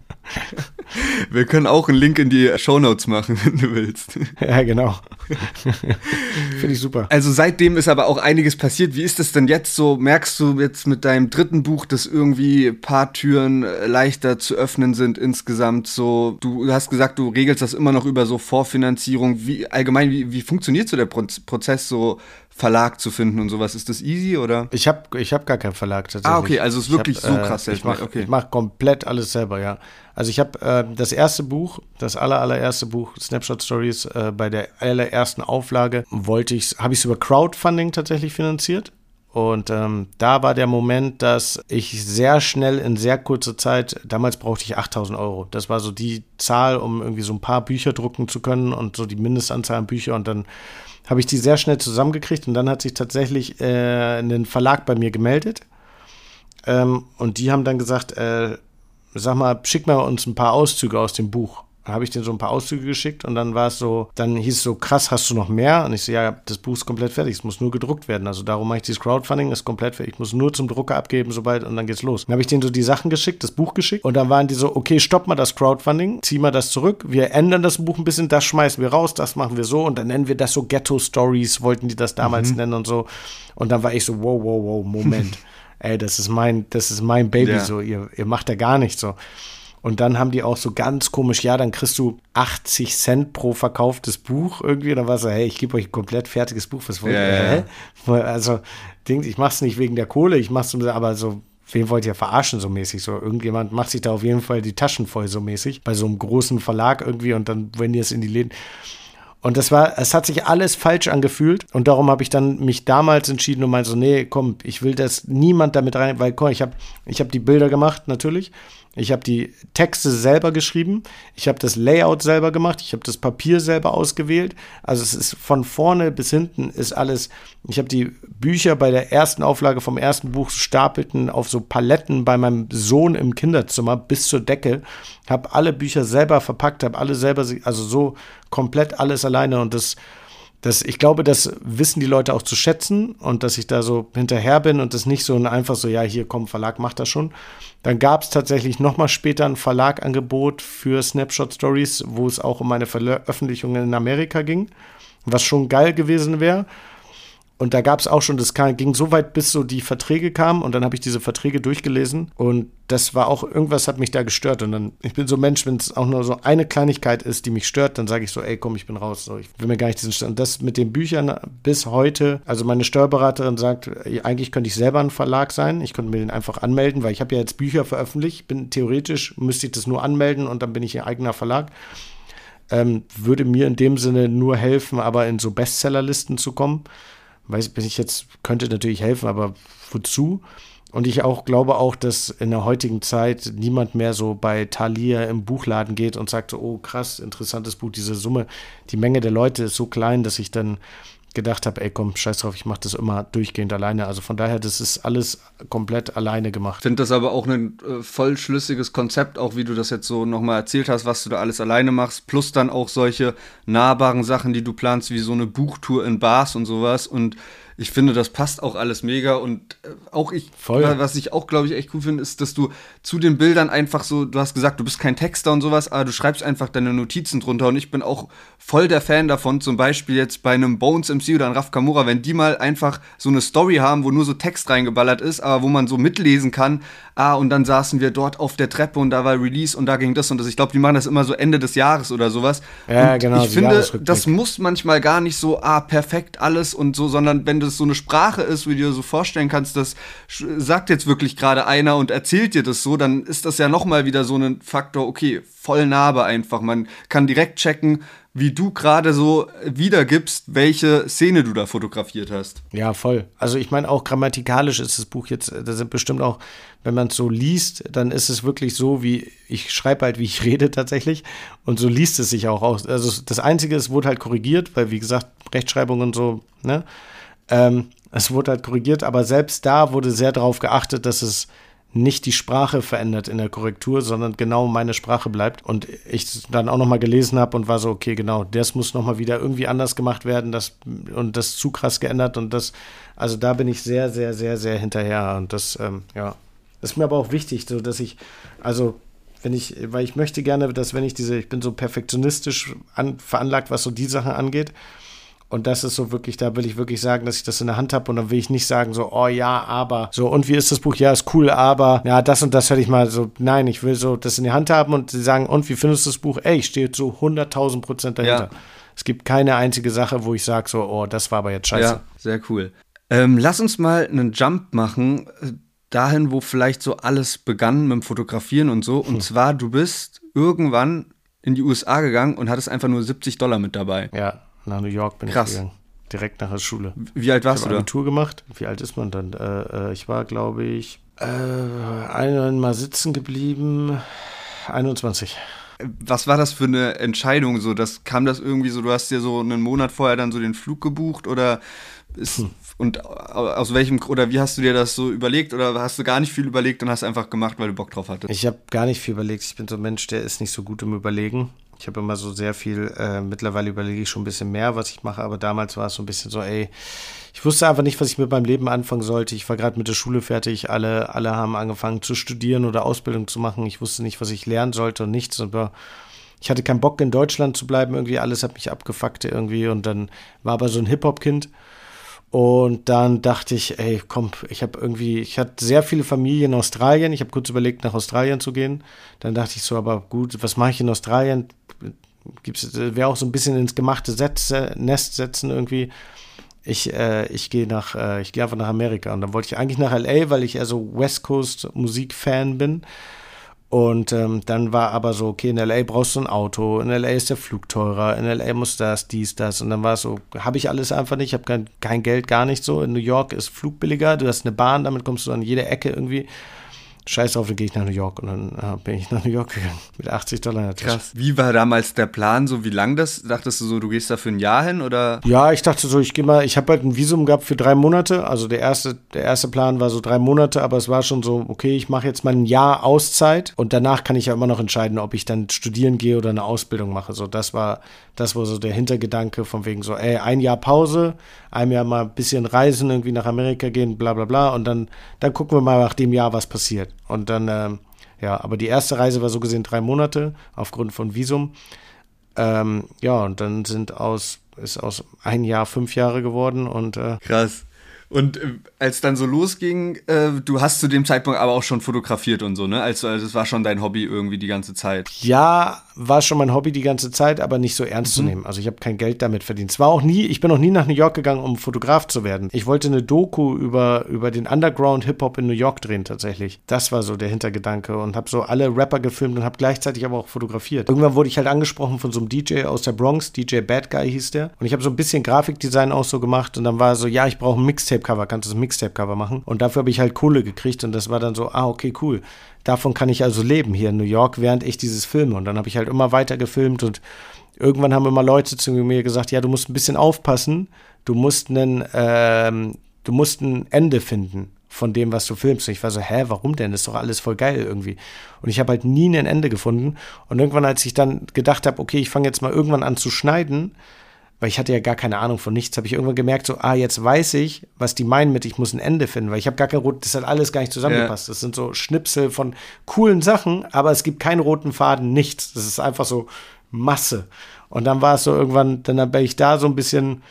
Wir können auch einen Link in die Shownotes machen, wenn du willst. Ja, genau. Finde ich super. Also seitdem ist aber auch einiges passiert. Wie ist das denn jetzt so? Merkst du jetzt mit deinem dritten Buch, dass irgendwie ein paar Türen äh, leichter zu öffnen sind insgesamt? So, du hast gesagt, du regelst das immer noch über so Vorfinanzierung. Wie allgemein, wie, wie funktioniert so der Prozess so Verlag zu finden und sowas. Ist das easy oder? Ich habe ich hab gar keinen Verlag tatsächlich. Ah, okay, also es ist wirklich hab, so äh, krass äh, Ich mache okay. mach komplett alles selber, ja. Also ich habe äh, das erste Buch, das aller, allererste Buch, Snapshot Stories, äh, bei der allerersten Auflage wollte ich, habe ich es über Crowdfunding tatsächlich finanziert. Und ähm, da war der Moment, dass ich sehr schnell in sehr kurzer Zeit, damals brauchte ich 8000 Euro. Das war so die Zahl, um irgendwie so ein paar Bücher drucken zu können und so die Mindestanzahl an Bücher. Und dann habe ich die sehr schnell zusammengekriegt und dann hat sich tatsächlich äh, ein Verlag bei mir gemeldet. Ähm, und die haben dann gesagt, äh, sag mal, schick mal uns ein paar Auszüge aus dem Buch. Habe ich denen so ein paar Auszüge geschickt und dann war es so, dann hieß es so, krass, hast du noch mehr? Und ich so, ja, das Buch ist komplett fertig, es muss nur gedruckt werden. Also darum mache ich dieses Crowdfunding, ist komplett fertig. Ich muss nur zum Drucker abgeben, sobald, und dann geht's los. Dann habe ich denen so die Sachen geschickt, das Buch geschickt und dann waren die so, okay, stopp mal das Crowdfunding, zieh mal das zurück, wir ändern das Buch ein bisschen, das schmeißen wir raus, das machen wir so und dann nennen wir das so Ghetto Stories, wollten die das damals mhm. nennen und so. Und dann war ich so, wow, wow, wow, Moment. Ey, das ist mein, das ist mein Baby, ja. so, ihr, ihr macht da gar nichts so. Und dann haben die auch so ganz komisch, ja, dann kriegst du 80 Cent pro verkauftes Buch irgendwie. Und dann war so, hey, ich gebe euch ein komplett fertiges Buch. Was wollt ihr? Ja, ja. Also, ich mach's nicht wegen der Kohle, ich mach's, aber so, wen wollt ihr verarschen so mäßig? So, irgendjemand macht sich da auf jeden Fall die Taschen voll so mäßig. Bei so einem großen Verlag irgendwie und dann, wenn ihr es in die Läden. Und das war, es hat sich alles falsch angefühlt. Und darum habe ich dann mich damals entschieden und meinte so, nee, komm, ich will das niemand damit rein, weil komm, ich habe ich hab die Bilder gemacht, natürlich. Ich habe die Texte selber geschrieben. Ich habe das Layout selber gemacht. Ich habe das Papier selber ausgewählt. Also es ist von vorne bis hinten ist alles. Ich habe die Bücher bei der ersten Auflage vom ersten Buch stapelten auf so Paletten bei meinem Sohn im Kinderzimmer bis zur Decke. Habe alle Bücher selber verpackt, habe alle selber, also so komplett alles alleine und das das, ich glaube, das wissen die Leute auch zu schätzen und dass ich da so hinterher bin und das nicht so ein einfach so, ja, hier komm, Verlag macht das schon. Dann gab es tatsächlich nochmal später ein Verlagangebot für Snapshot Stories, wo es auch um meine Veröffentlichungen in Amerika ging, was schon geil gewesen wäre. Und da gab es auch schon, das ging so weit, bis so die Verträge kamen und dann habe ich diese Verträge durchgelesen und das war auch, irgendwas hat mich da gestört und dann, ich bin so ein Mensch, wenn es auch nur so eine Kleinigkeit ist, die mich stört, dann sage ich so, ey, komm, ich bin raus, so, ich will mir gar nicht diesen Stand. Und das mit den Büchern bis heute, also meine Steuerberaterin sagt, eigentlich könnte ich selber ein Verlag sein, ich könnte mir den einfach anmelden, weil ich habe ja jetzt Bücher veröffentlicht, bin theoretisch, müsste ich das nur anmelden und dann bin ich ein eigener Verlag. Ähm, würde mir in dem Sinne nur helfen, aber in so Bestsellerlisten zu kommen weiß bin ich jetzt, könnte natürlich helfen, aber wozu? Und ich auch glaube auch, dass in der heutigen Zeit niemand mehr so bei Thalia im Buchladen geht und sagt oh krass, interessantes Buch, diese Summe. Die Menge der Leute ist so klein, dass ich dann gedacht habe, ey komm, scheiß drauf, ich mache das immer durchgehend alleine. Also von daher, das ist alles komplett alleine gemacht. Ich finde das aber auch ein äh, voll schlüssiges Konzept, auch wie du das jetzt so nochmal erzählt hast, was du da alles alleine machst, plus dann auch solche nahbaren Sachen, die du planst, wie so eine Buchtour in Bars und sowas und ich finde, das passt auch alles mega und äh, auch ich, Voll. was ich auch, glaube ich, echt cool finde, ist, dass du zu den Bildern einfach so, du hast gesagt, du bist kein Texter und sowas, aber du schreibst einfach deine Notizen drunter und ich bin auch voll der Fan davon, zum Beispiel jetzt bei einem Bones MC oder einem Raf Kamura, wenn die mal einfach so eine Story haben, wo nur so Text reingeballert ist, aber wo man so mitlesen kann, ah, und dann saßen wir dort auf der Treppe und da war Release und da ging das und das. Ich glaube, die machen das immer so Ende des Jahres oder sowas. Ja, und genau. Ich finde, das muss manchmal gar nicht so, ah, perfekt alles und so, sondern wenn das so eine Sprache ist, wie du dir so vorstellen kannst, das sagt jetzt wirklich gerade einer und erzählt dir das so, dann ist das ja nochmal wieder so ein Faktor, okay, voll Narbe einfach. Man kann direkt checken, wie du gerade so wiedergibst, welche Szene du da fotografiert hast. Ja, voll. Also ich meine, auch grammatikalisch ist das Buch jetzt, da sind bestimmt auch, wenn man es so liest, dann ist es wirklich so, wie ich schreibe halt, wie ich rede tatsächlich. Und so liest es sich auch aus. Also das Einzige, es wurde halt korrigiert, weil wie gesagt, Rechtschreibung und so, ne? Ähm, es wurde halt korrigiert, aber selbst da wurde sehr darauf geachtet, dass es nicht die Sprache verändert in der Korrektur, sondern genau meine Sprache bleibt. Und ich dann auch nochmal gelesen habe und war so, okay, genau, das muss nochmal wieder irgendwie anders gemacht werden das, und das zu krass geändert. Und das, also da bin ich sehr, sehr, sehr, sehr hinterher. Und das, ähm, ja, ist mir aber auch wichtig, so dass ich, also wenn ich, weil ich möchte gerne, dass wenn ich diese, ich bin so perfektionistisch an, veranlagt, was so die Sachen angeht. Und das ist so wirklich, da will ich wirklich sagen, dass ich das in der Hand habe und dann will ich nicht sagen so, oh ja, aber so und wie ist das Buch? Ja, ist cool, aber ja, das und das hätte ich mal so, nein, ich will so das in die Hand haben und sie sagen, und wie findest du das Buch? Ey, ich stehe so 100.000 Prozent dahinter. Ja. Es gibt keine einzige Sache, wo ich sage so, oh, das war aber jetzt scheiße. Ja, sehr cool. Ähm, lass uns mal einen Jump machen, äh, dahin, wo vielleicht so alles begann mit dem Fotografieren und so. Und hm. zwar, du bist irgendwann in die USA gegangen und hattest einfach nur 70 Dollar mit dabei. Ja. Nach New York bin Krass. ich gegangen. Direkt nach der Schule. Wie alt warst ich du da? Abitur gemacht. Wie alt ist man dann? Äh, äh ich war, glaube ich, äh, einmal sitzen geblieben. 21. Was war das für eine Entscheidung? So, das kam das irgendwie so, du hast dir so einen Monat vorher dann so den Flug gebucht oder ist, hm. und aus welchem, oder wie hast du dir das so überlegt oder hast du gar nicht viel überlegt und hast einfach gemacht, weil du Bock drauf hattest? Ich habe gar nicht viel überlegt. Ich bin so ein Mensch, der ist nicht so gut im Überlegen. Ich habe immer so sehr viel, äh, mittlerweile überlege ich schon ein bisschen mehr, was ich mache, aber damals war es so ein bisschen so, ey, ich wusste einfach nicht, was ich mit meinem Leben anfangen sollte. Ich war gerade mit der Schule fertig, alle, alle haben angefangen zu studieren oder Ausbildung zu machen. Ich wusste nicht, was ich lernen sollte und nichts. Aber ich hatte keinen Bock, in Deutschland zu bleiben, irgendwie alles hat mich abgefuckt irgendwie und dann war aber so ein Hip-Hop-Kind. Und dann dachte ich, ey, komm, ich habe irgendwie, ich hatte sehr viele Familien in Australien. Ich habe kurz überlegt, nach Australien zu gehen. Dann dachte ich so, aber gut, was mache ich in Australien? Gibt's, wäre auch so ein bisschen ins gemachte Sätze, Nest setzen irgendwie. Ich, äh, ich gehe nach, äh, ich gehe einfach nach Amerika. Und dann wollte ich eigentlich nach LA, weil ich eher so West Coast Musik-Fan bin. Und ähm, dann war aber so, okay, in LA brauchst du ein Auto, in LA ist der Flug teurer, in LA muss das, dies, das. Und dann war es so, habe ich alles einfach nicht, ich habe kein, kein Geld, gar nicht so. In New York ist Flug billiger, du hast eine Bahn, damit kommst du an jede Ecke irgendwie scheiß drauf, dann gehe ich nach New York. Und dann ja, bin ich nach New York gegangen mit 80 Dollar in der Tasche. Krass. Wie war damals der Plan, so wie lang das? Dachtest du so, du gehst da für ein Jahr hin oder? Ja, ich dachte so, ich gehe mal, ich habe halt ein Visum gehabt für drei Monate. Also der erste, der erste Plan war so drei Monate, aber es war schon so, okay, ich mache jetzt mal ein Jahr Auszeit und danach kann ich ja immer noch entscheiden, ob ich dann studieren gehe oder eine Ausbildung mache. So, das war, das war so der Hintergedanke von wegen so, ey, ein Jahr Pause, ein Jahr mal ein bisschen reisen, irgendwie nach Amerika gehen, bla bla bla. Und dann, dann gucken wir mal nach dem Jahr, was passiert. Und dann, ähm, ja, aber die erste Reise war so gesehen drei Monate aufgrund von Visum. Ähm, ja, und dann sind aus, ist aus ein Jahr fünf Jahre geworden und äh, krass. Und äh, als dann so losging, äh, du hast zu dem Zeitpunkt aber auch schon fotografiert und so, ne? Also, also das war schon dein Hobby irgendwie die ganze Zeit. Ja, war schon mein Hobby die ganze Zeit, aber nicht so ernst mhm. zu nehmen. Also ich habe kein Geld damit verdient. Es war auch nie, ich bin noch nie nach New York gegangen, um Fotograf zu werden. Ich wollte eine Doku über, über den Underground Hip-Hop in New York drehen tatsächlich. Das war so der Hintergedanke und habe so alle Rapper gefilmt und habe gleichzeitig aber auch fotografiert. Irgendwann wurde ich halt angesprochen von so einem DJ aus der Bronx, DJ Bad Guy hieß der. Und ich habe so ein bisschen Grafikdesign auch so gemacht und dann war so, ja, ich brauche ein Mixtape-Cover, kannst du ein Mixtape-Cover machen? Und dafür habe ich halt Kohle gekriegt und das war dann so, ah, okay, cool davon kann ich also leben hier in New York, während ich dieses filme. Und dann habe ich halt immer weiter gefilmt und irgendwann haben immer Leute zu mir gesagt, ja, du musst ein bisschen aufpassen, du musst einen, ähm, du musst ein Ende finden von dem, was du filmst. Und ich war so, hä, warum denn? Das ist doch alles voll geil irgendwie. Und ich habe halt nie ein Ende gefunden. Und irgendwann, als ich dann gedacht habe, okay, ich fange jetzt mal irgendwann an zu schneiden, weil ich hatte ja gar keine Ahnung von nichts, habe ich irgendwann gemerkt, so, ah, jetzt weiß ich, was die meinen mit, ich muss ein Ende finden, weil ich habe gar kein rot, das hat alles gar nicht zusammengepasst. Ja. Das sind so Schnipsel von coolen Sachen, aber es gibt keinen roten Faden, nichts. Das ist einfach so Masse. Und dann war es so irgendwann, dann bin ich da so ein bisschen,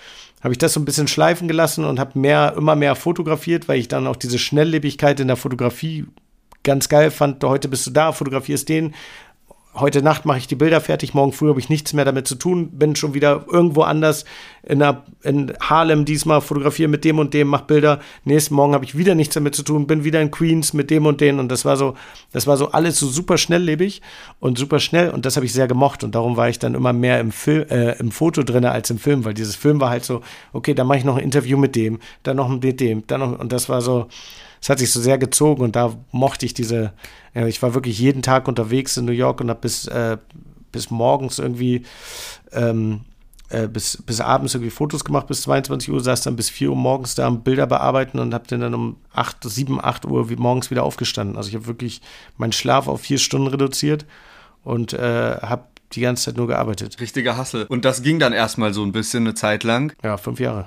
habe ich das so ein bisschen schleifen gelassen und habe mehr, immer mehr fotografiert, weil ich dann auch diese Schnelllebigkeit in der Fotografie ganz geil fand. Heute bist du da, fotografierst den, heute Nacht mache ich die Bilder fertig, morgen früh habe ich nichts mehr damit zu tun, bin schon wieder irgendwo anders in, einer, in Harlem diesmal, fotografiere mit dem und dem, mache Bilder. Nächsten Morgen habe ich wieder nichts damit zu tun, bin wieder in Queens mit dem und den und das war so, das war so alles so super schnelllebig und super schnell und das habe ich sehr gemocht und darum war ich dann immer mehr im, Film, äh, im Foto drin als im Film, weil dieses Film war halt so, okay, dann mache ich noch ein Interview mit dem, dann noch mit dem, dann noch und das war so, es hat sich so sehr gezogen und da mochte ich diese, ja, ich war wirklich jeden Tag unterwegs in New York und habe bis, äh, bis morgens irgendwie, ähm, äh, bis, bis abends irgendwie Fotos gemacht, bis 22 Uhr, saß dann bis 4 Uhr morgens da am Bilder bearbeiten und habe dann um 8, 7, 8 Uhr wie morgens wieder aufgestanden. Also ich habe wirklich meinen Schlaf auf vier Stunden reduziert und äh, habe die ganze Zeit nur gearbeitet. Richtiger Hassel. Und das ging dann erstmal so ein bisschen eine Zeit lang. Ja, fünf Jahre.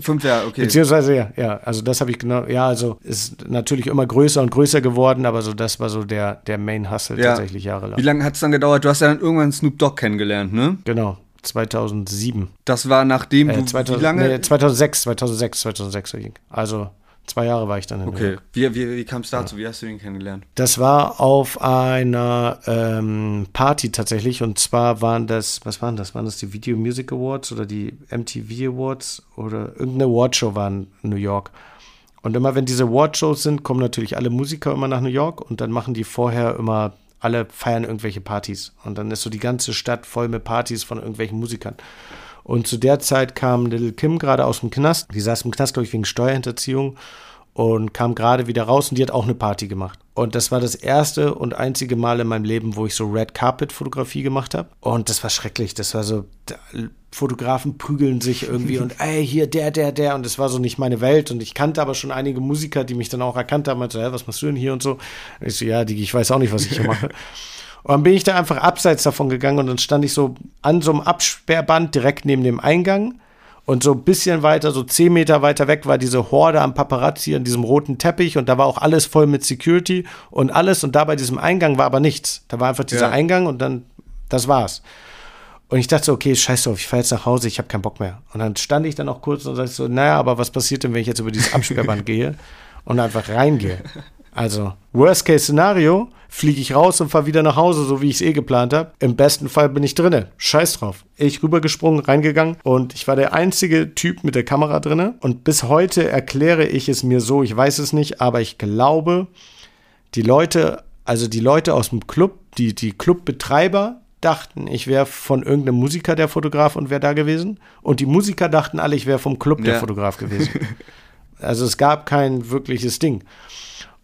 fünf Jahre, okay. Beziehungsweise, ja, ja, also das habe ich genau, ja, also ist natürlich immer größer und größer geworden, aber so das war so der, der Main Hustle ja. tatsächlich jahrelang. Wie lange hat es dann gedauert? Du hast ja dann irgendwann Snoop Dogg kennengelernt, ne? Genau. 2007. Das war nachdem äh, 2000, wie lange? Nee, 2006, 2006, 2006. Also Zwei Jahre war ich dann in Okay. Wie, wie, wie kam es dazu? Ja. Wie hast du ihn kennengelernt? Das war auf einer ähm, Party tatsächlich. Und zwar waren das, was waren das? Waren das die Video Music Awards oder die MTV Awards oder irgendeine Awardshow war in New York. Und immer wenn diese Awardshows sind, kommen natürlich alle Musiker immer nach New York und dann machen die vorher immer, alle feiern irgendwelche Partys. Und dann ist so die ganze Stadt voll mit Partys von irgendwelchen Musikern. Und zu der Zeit kam Little Kim gerade aus dem Knast. Die saß im Knast, glaube ich, wegen Steuerhinterziehung und kam gerade wieder raus und die hat auch eine Party gemacht. Und das war das erste und einzige Mal in meinem Leben, wo ich so Red Carpet Fotografie gemacht habe. Und das war schrecklich. Das war so, Fotografen prügeln sich irgendwie und ey, hier der, der, der. Und das war so nicht meine Welt. Und ich kannte aber schon einige Musiker, die mich dann auch erkannt haben. Und so, hä, was machst du denn hier und so? Und ich so, ja, Digi, ich weiß auch nicht, was ich hier mache. Und dann bin ich da einfach abseits davon gegangen und dann stand ich so an so einem Absperrband direkt neben dem Eingang und so ein bisschen weiter, so zehn Meter weiter weg, war diese Horde am Paparazzi an diesem roten Teppich und da war auch alles voll mit Security und alles. Und da bei diesem Eingang war aber nichts. Da war einfach dieser ja. Eingang und dann, das war's. Und ich dachte so, okay, scheiß drauf, ich fahre jetzt nach Hause, ich habe keinen Bock mehr. Und dann stand ich dann auch kurz und sagte so, naja, aber was passiert denn, wenn ich jetzt über dieses Absperrband gehe und einfach reingehe? Also, Worst-Case-Szenario, fliege ich raus und fahre wieder nach Hause, so wie ich es eh geplant habe. Im besten Fall bin ich drinne. Scheiß drauf. Ich rübergesprungen, reingegangen und ich war der einzige Typ mit der Kamera drinne. Und bis heute erkläre ich es mir so, ich weiß es nicht, aber ich glaube, die Leute, also die Leute aus dem Club, die, die Clubbetreiber, dachten, ich wäre von irgendeinem Musiker der Fotograf und wäre da gewesen. Und die Musiker dachten alle, ich wäre vom Club ja. der Fotograf gewesen. Also es gab kein wirkliches Ding.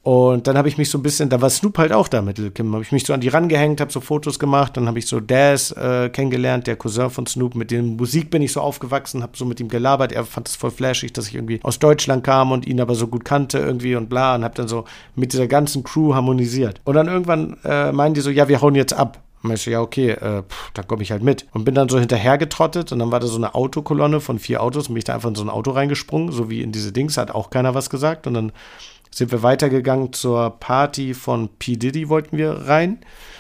Und dann habe ich mich so ein bisschen, da war Snoop halt auch da mit Lil Kim, habe ich mich so an die rangehängt, habe so Fotos gemacht, dann habe ich so Daz äh, kennengelernt, der Cousin von Snoop, mit dem Musik bin ich so aufgewachsen, habe so mit ihm gelabert, er fand es voll flashig, dass ich irgendwie aus Deutschland kam und ihn aber so gut kannte irgendwie und bla und habe dann so mit dieser ganzen Crew harmonisiert. Und dann irgendwann äh, meinen die so, ja, wir hauen jetzt ab. Und ich so, ja, okay, äh, pff, dann komme ich halt mit. Und bin dann so hinterhergetrottet und dann war da so eine Autokolonne von vier Autos und bin ich da einfach in so ein Auto reingesprungen, so wie in diese Dings, hat auch keiner was gesagt. Und dann sind wir weitergegangen zur Party von P. Diddy, wollten wir rein.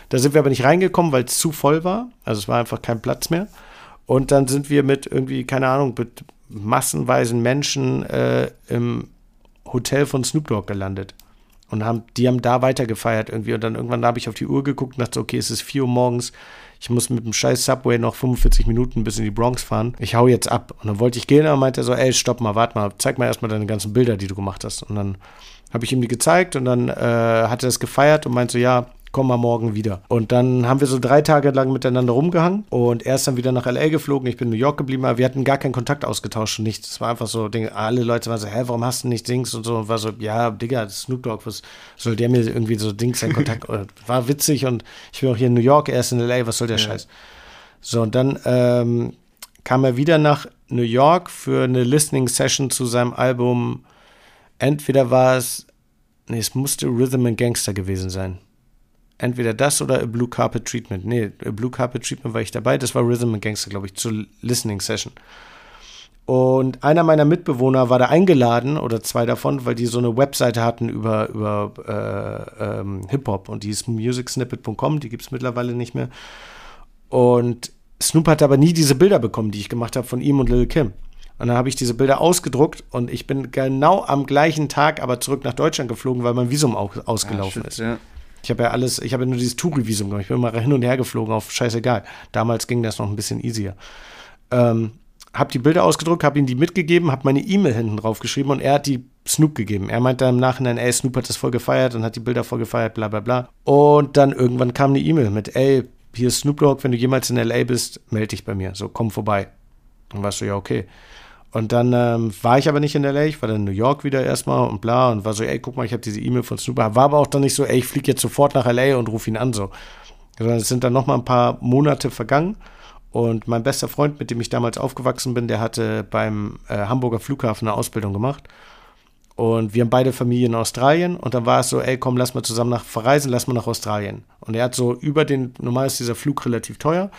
Da sind wir aber nicht reingekommen, weil es zu voll war. Also es war einfach kein Platz mehr. Und dann sind wir mit irgendwie, keine Ahnung, mit massenweisen Menschen äh, im Hotel von Snoop Dogg gelandet. Und haben, die haben da weitergefeiert irgendwie. Und dann irgendwann habe ich auf die Uhr geguckt und dachte, okay, es ist 4 Uhr morgens. Ich muss mit dem scheiß Subway noch 45 Minuten bis in die Bronx fahren. Ich hau jetzt ab. Und dann wollte ich gehen, aber meinte er so, ey, stopp mal, warte mal, zeig mal erstmal deine ganzen Bilder, die du gemacht hast. Und dann habe ich ihm die gezeigt und dann äh, hat er das gefeiert und meinte so, ja, komm mal morgen wieder. Und dann haben wir so drei Tage lang miteinander rumgehangen und er ist dann wieder nach L.A. geflogen, ich bin in New York geblieben, aber wir hatten gar keinen Kontakt ausgetauscht und nichts. Es war einfach so, Dinge, alle Leute waren so, hä, warum hast du nicht Dings und so und war so, ja, Digga, Snoop Dogg, was soll der mir irgendwie so Dings in Kontakt, war witzig und ich bin auch hier in New York, er ist in L.A., was soll der ja. Scheiß? So, und dann ähm, kam er wieder nach New York für eine Listening Session zu seinem Album entweder war es, nee, es musste Rhythm and Gangster gewesen sein. Entweder das oder A Blue Carpet Treatment. Nee, A Blue Carpet Treatment war ich dabei. Das war Rhythm and Gangster, glaube ich, zur Listening Session. Und einer meiner Mitbewohner war da eingeladen, oder zwei davon, weil die so eine Webseite hatten über, über äh, ähm, Hip-Hop. Und die ist musicsnippet.com, die gibt es mittlerweile nicht mehr. Und Snoop hat aber nie diese Bilder bekommen, die ich gemacht habe von ihm und Lil Kim. Und dann habe ich diese Bilder ausgedruckt und ich bin genau am gleichen Tag aber zurück nach Deutschland geflogen, weil mein Visum auch ausgelaufen ah, shit, ist. Ja. Ich habe ja alles, ich habe ja nur dieses Touri-Visum gemacht. Ich bin immer hin und her geflogen auf scheißegal. Damals ging das noch ein bisschen easier. Ähm, habe die Bilder ausgedruckt, habe ihm die mitgegeben, habe meine E-Mail hinten drauf geschrieben und er hat die Snoop gegeben. Er meinte im Nachhinein, ey, Snoop hat das voll gefeiert und hat die Bilder voll gefeiert, bla bla bla. Und dann irgendwann kam eine E-Mail mit, ey, hier ist Snoop Dogg, wenn du jemals in L.A. bist, melde dich bei mir. So, komm vorbei. Dann warst du, ja, okay. Und dann ähm, war ich aber nicht in LA, ich war dann in New York wieder erstmal und bla und war so, ey, guck mal, ich habe diese E-Mail von Snoop. War aber auch dann nicht so, ey, ich fliege jetzt sofort nach LA und rufe ihn an so. Sondern es sind dann noch mal ein paar Monate vergangen und mein bester Freund, mit dem ich damals aufgewachsen bin, der hatte beim äh, Hamburger Flughafen eine Ausbildung gemacht. Und wir haben beide Familien in Australien und dann war es so, ey, komm, lass mal zusammen nach verreisen, lass mal nach Australien. Und er hat so über den, normal ist dieser Flug relativ teuer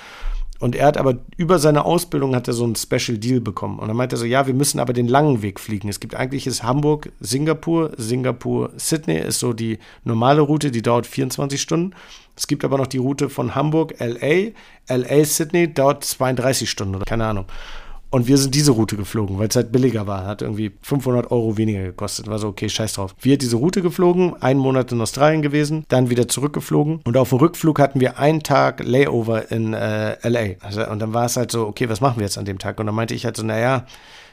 und er hat aber über seine Ausbildung hat er so einen Special Deal bekommen. Und dann meinte er so, ja, wir müssen aber den langen Weg fliegen. Es gibt eigentlich ist Hamburg, Singapur, Singapur, Sydney ist so die normale Route, die dauert 24 Stunden. Es gibt aber noch die Route von Hamburg, LA, LA, Sydney, dauert 32 Stunden oder keine Ahnung. Und wir sind diese Route geflogen, weil es halt billiger war. Hat irgendwie 500 Euro weniger gekostet. War so, okay, scheiß drauf. Wir diese Route geflogen, einen Monat in Australien gewesen, dann wieder zurückgeflogen. Und auf dem Rückflug hatten wir einen Tag Layover in äh, LA. Also, und dann war es halt so, okay, was machen wir jetzt an dem Tag? Und dann meinte ich halt so, naja,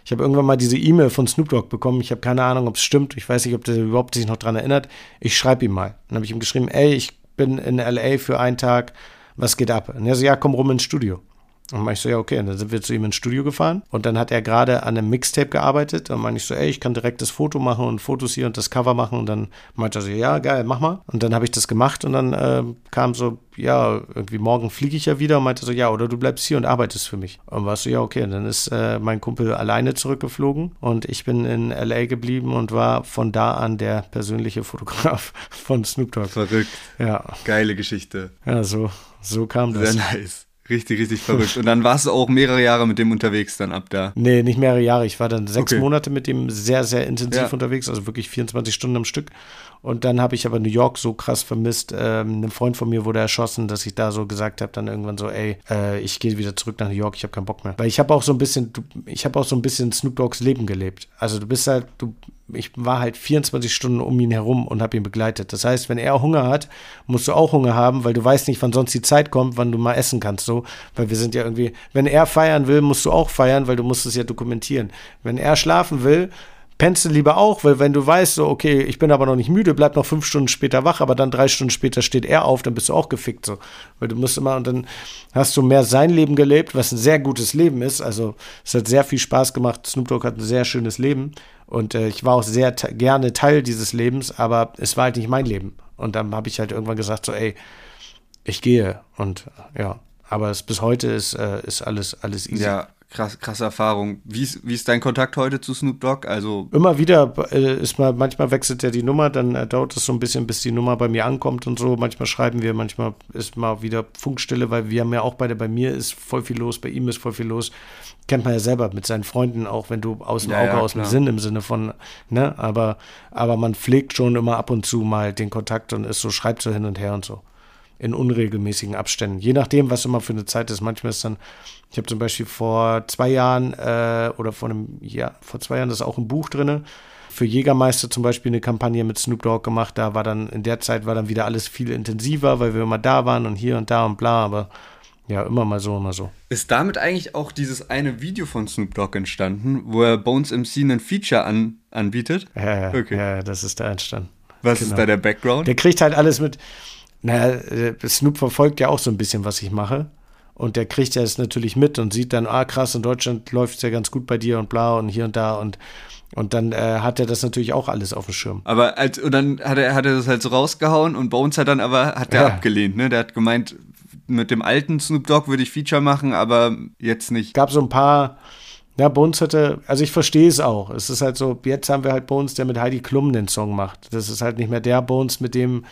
ich habe irgendwann mal diese E-Mail von Snoop Dogg bekommen. Ich habe keine Ahnung, ob es stimmt. Ich weiß nicht, ob der überhaupt sich noch dran erinnert. Ich schreibe ihm mal. Dann habe ich ihm geschrieben, ey, ich bin in LA für einen Tag. Was geht ab? Und er so, ja, komm rum ins Studio. Und dann ich so, ja, okay. Und dann sind wir zu ihm ins Studio gefahren. Und dann hat er gerade an einem Mixtape gearbeitet. Und meine ich so, ey, ich kann direkt das Foto machen und Fotos hier und das Cover machen. Und dann meinte er so, ja, geil, mach mal. Und dann habe ich das gemacht. Und dann äh, kam so, ja, irgendwie morgen fliege ich ja wieder. Und meinte so, ja, oder du bleibst hier und arbeitest für mich. Und war so, ja, okay. Und dann ist äh, mein Kumpel alleine zurückgeflogen. Und ich bin in L.A. geblieben und war von da an der persönliche Fotograf von Snoop Dogg. Verrückt. Ja. Geile Geschichte. Ja, so, so kam das. Sehr nice. Richtig, richtig verrückt. Und dann warst du auch mehrere Jahre mit dem unterwegs dann ab da. Nee, nicht mehrere Jahre. Ich war dann sechs Okay. Monate mit dem sehr, sehr intensiv Ja. unterwegs, also wirklich 24 Stunden am Stück. Und dann habe ich aber New York so krass vermisst. Ähm, ein Freund von mir wurde erschossen, dass ich da so gesagt habe, dann irgendwann so, ey, äh, ich gehe wieder zurück nach New York, ich habe keinen Bock mehr. Weil ich habe auch so ein bisschen, ich habe auch so ein bisschen Snoop Dogs Leben gelebt. Also du bist halt, du, ich war halt 24 Stunden um ihn herum und habe ihn begleitet. Das heißt, wenn er Hunger hat, musst du auch Hunger haben, weil du weißt nicht, wann sonst die Zeit kommt, wann du mal essen kannst. So, weil wir sind ja irgendwie, wenn er feiern will, musst du auch feiern, weil du musst es ja dokumentieren. Wenn er schlafen will, pennst du lieber auch, weil wenn du weißt, so, okay, ich bin aber noch nicht müde, bleib noch fünf Stunden später wach, aber dann drei Stunden später steht er auf, dann bist du auch gefickt, so. Weil du musst immer, und dann hast du mehr sein Leben gelebt, was ein sehr gutes Leben ist. Also, es hat sehr viel Spaß gemacht. Snoop Dogg hat ein sehr schönes Leben. Und äh, ich war auch sehr gerne Teil dieses Lebens, aber es war halt nicht mein Leben. Und dann habe ich halt irgendwann gesagt, so, ey, ich gehe. Und ja, aber es, bis heute ist, äh, ist alles, alles easy. Ja, krass, krasse Erfahrung. Wie ist, wie ist dein Kontakt heute zu Snoop Dogg? Also, Immer wieder äh, ist mal, manchmal wechselt er die Nummer, dann dauert es so ein bisschen, bis die Nummer bei mir ankommt und so. Manchmal schreiben wir, manchmal ist mal wieder Funkstille, weil wir haben ja auch beide, bei mir ist voll viel los, bei ihm ist voll viel los. Kennt man ja selber mit seinen Freunden, auch wenn du aus dem Ja, Auge, ja, aus dem. Sinn im Sinne von, ne, aber, aber man pflegt schon immer ab und zu mal den Kontakt und ist so, schreibt so hin und her und so. In unregelmäßigen Abständen. Je nachdem, was immer für eine Zeit ist. Manchmal ist dann, ich habe zum Beispiel vor zwei Jahren äh, oder vor einem Jahr, vor zwei Jahren das ist auch im Buch drinne. Für Jägermeister zum Beispiel eine Kampagne mit Snoop Dogg gemacht. Da war dann, in der Zeit war dann wieder alles viel intensiver, weil wir immer da waren und hier und da und bla, aber ja, immer mal so, immer so. ist damit eigentlich auch dieses eine Video von Snoop Dogg entstanden, wo er Bones MC einen Feature an, anbietet? Ja, ja, Okay. ja, das ist da entstanden. Was Genau. ist da der Background? Der kriegt halt alles mit. Naja, äh, Snoop verfolgt ja auch so ein bisschen, was ich mache. Und der kriegt ja es natürlich mit und sieht dann, ah krass, in Deutschland läuft es ja ganz gut bei dir und bla und hier und da und, und dann äh, hat er das natürlich auch alles auf dem Schirm. Aber als, und dann hat er, hat er das halt so rausgehauen und Bones hat dann aber, hat der Ja. abgelehnt, ne? Der hat gemeint, mit dem alten Snoop Dogg würde ich Feature machen, aber jetzt nicht. gab so ein paar, ja, Bones hatte, also ich verstehe es auch. Es ist halt so, jetzt haben wir halt Bones, der mit Heidi Klum den Song macht. Das ist halt nicht mehr der Bones, mit dem,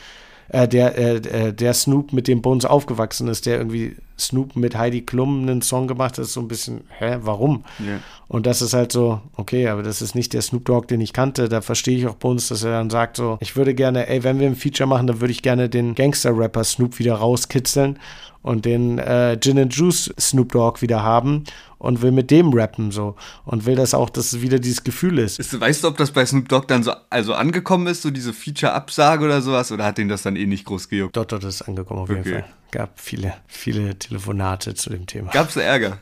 äh, der, äh, äh, der Snoop, mit dem Bones aufgewachsen ist, der irgendwie Snoop mit Heidi Klum einen Song gemacht. Das ist so ein bisschen, hä, warum? Ja. Und das ist halt so, okay, aber das ist nicht der Snoop Dogg, den ich kannte. Da verstehe ich auch Bones, dass er dann sagt so, ich würde gerne, ey, wenn wir ein Feature machen, dann würde ich gerne den Gangster-Rapper Snoop wieder rauskitzeln und den äh, Gin and Juice Snoop Dogg wieder haben und will mit dem rappen so und will das auch, dass es wieder dieses Gefühl ist. Ist, weißt du, ob das bei Snoop Dogg dann so also angekommen ist, so diese Feature-Absage oder sowas, oder hat den das dann eh nicht groß gejuckt? Dort, dort ist angekommen auf jeden Okay. Fall. Gab viele, viele Telefonate zu dem Thema. Gab's da Ärger?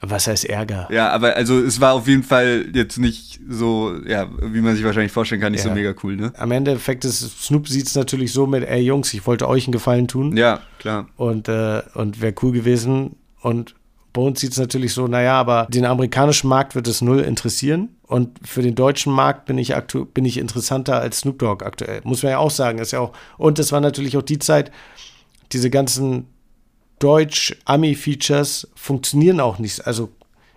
Was heißt Ärger? Ja, aber also es war auf jeden Fall jetzt nicht so, ja, wie man sich wahrscheinlich vorstellen kann, nicht so Ja. mega cool, ne? Am Endeffekt ist Snoop sieht es natürlich so mit, ey Jungs, ich wollte euch einen Gefallen tun. Ja, klar. und, äh, und wäre cool gewesen. Und bei uns sieht es natürlich so, naja, aber den amerikanischen Markt wird es null interessieren. Und für den deutschen Markt bin ich, bin ich interessanter als Snoop Dogg aktuell. Muss man ja auch sagen. Ist ja auch, und das war natürlich auch die Zeit, diese ganzen Deutsch-Ami-Features funktionieren auch nicht. Also,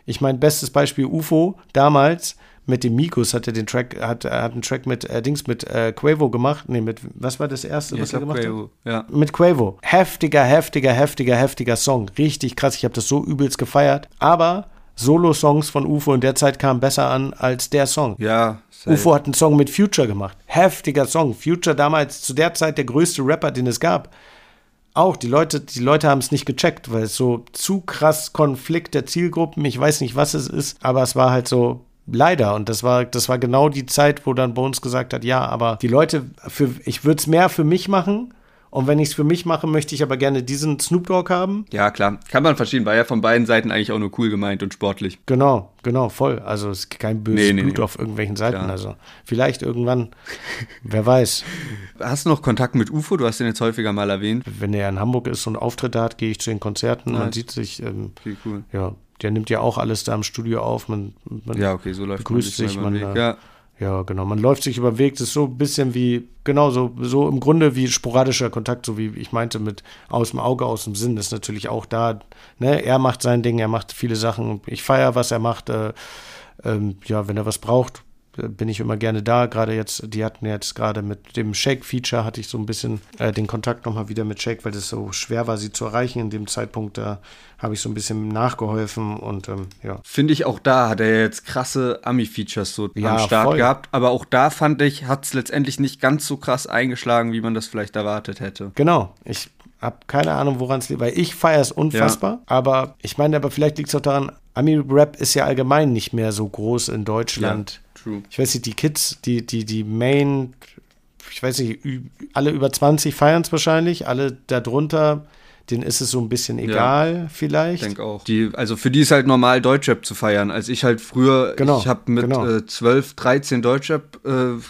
ich meine, bestes Beispiel UFO damals mit dem Mikus hat er den Track, hat, er hat einen Track mit äh, Dings mit äh, Quavo gemacht. Nee, mit was war das erste, Ja, was er gemacht hat? Quavo, ja. mit Quavo. Heftiger, heftiger, heftiger, heftiger Song. Richtig krass. Ich habe das so übelst gefeiert. Aber Solo-Songs von UFO in der Zeit kamen besser an als der Song. Ja, safe. UFO hat einen Song mit Future gemacht. Heftiger Song. Future damals zu der Zeit der größte Rapper, den es gab. Auch die Leute, die Leute haben es nicht gecheckt, weil es so zu krass Konflikt der Zielgruppen, ich weiß nicht, was es ist, aber es war halt so leider und das war das war genau die Zeit, wo dann Bones gesagt hat, ja, aber die Leute für ich würde es mehr für mich machen Und wenn ich es für mich mache, möchte ich aber gerne diesen Snoop Dogg haben. Ja, klar. Kann man verstehen. War ja von beiden Seiten eigentlich auch nur cool gemeint und sportlich. Genau, genau, voll. Also es ist kein böses nee, nee, Blut nee. auf irgendwelchen Seiten. Klar. Also vielleicht irgendwann, wer weiß. Hast du noch Kontakt mit UFO? Du hast den jetzt häufiger mal erwähnt. Wenn er in Hamburg ist und Auftritte hat, gehe ich zu den Konzerten. Nice. Man sieht sich. Ähm, cool. Ja, der nimmt ja auch alles da im Studio auf. Man, man ja, okay, so läuft begrüßt man sich. Man, Weg, ja. Ja, genau. Man läuft sich über den Weg. Das ist so ein bisschen wie, genau, so, so im Grunde wie sporadischer Kontakt, so wie ich meinte, mit aus dem Auge, aus dem Sinn, ist natürlich auch da. Ne? Er macht sein Ding, er macht viele Sachen. Ich feiere, was er macht. Äh, ähm, ja, wenn er was braucht, bin ich immer gerne da. Gerade jetzt, die hatten jetzt gerade mit dem Shake-Feature hatte ich so ein bisschen äh, den Kontakt nochmal wieder mit Shake, weil es so schwer war, sie zu erreichen. In dem Zeitpunkt, da habe ich so ein bisschen nachgeholfen und ähm, ja. Finde ich auch da hat er jetzt krasse Ami-Features so ja, am Start voll. gehabt. Aber auch da fand ich, hat es letztendlich nicht ganz so krass eingeschlagen, wie man das vielleicht erwartet hätte. Genau. Ich habe keine Ahnung, woran es liegt, weil ich feiere es unfassbar. Ja. Aber ich meine, aber vielleicht liegt es auch daran, Ami-Rap ist ja allgemein nicht mehr so groß in Deutschland. Ja True. Ich weiß nicht, die Kids, die, die, die Main, ich weiß nicht, alle über 20 feiern es wahrscheinlich, alle darunter denen ist es so ein bisschen egal ja, vielleicht. Ich denke auch. Die, also für die ist halt normal Deutschrap zu feiern. Als ich halt früher, genau, ich habe mit genau. äh, 12, 13 Deutschrap äh,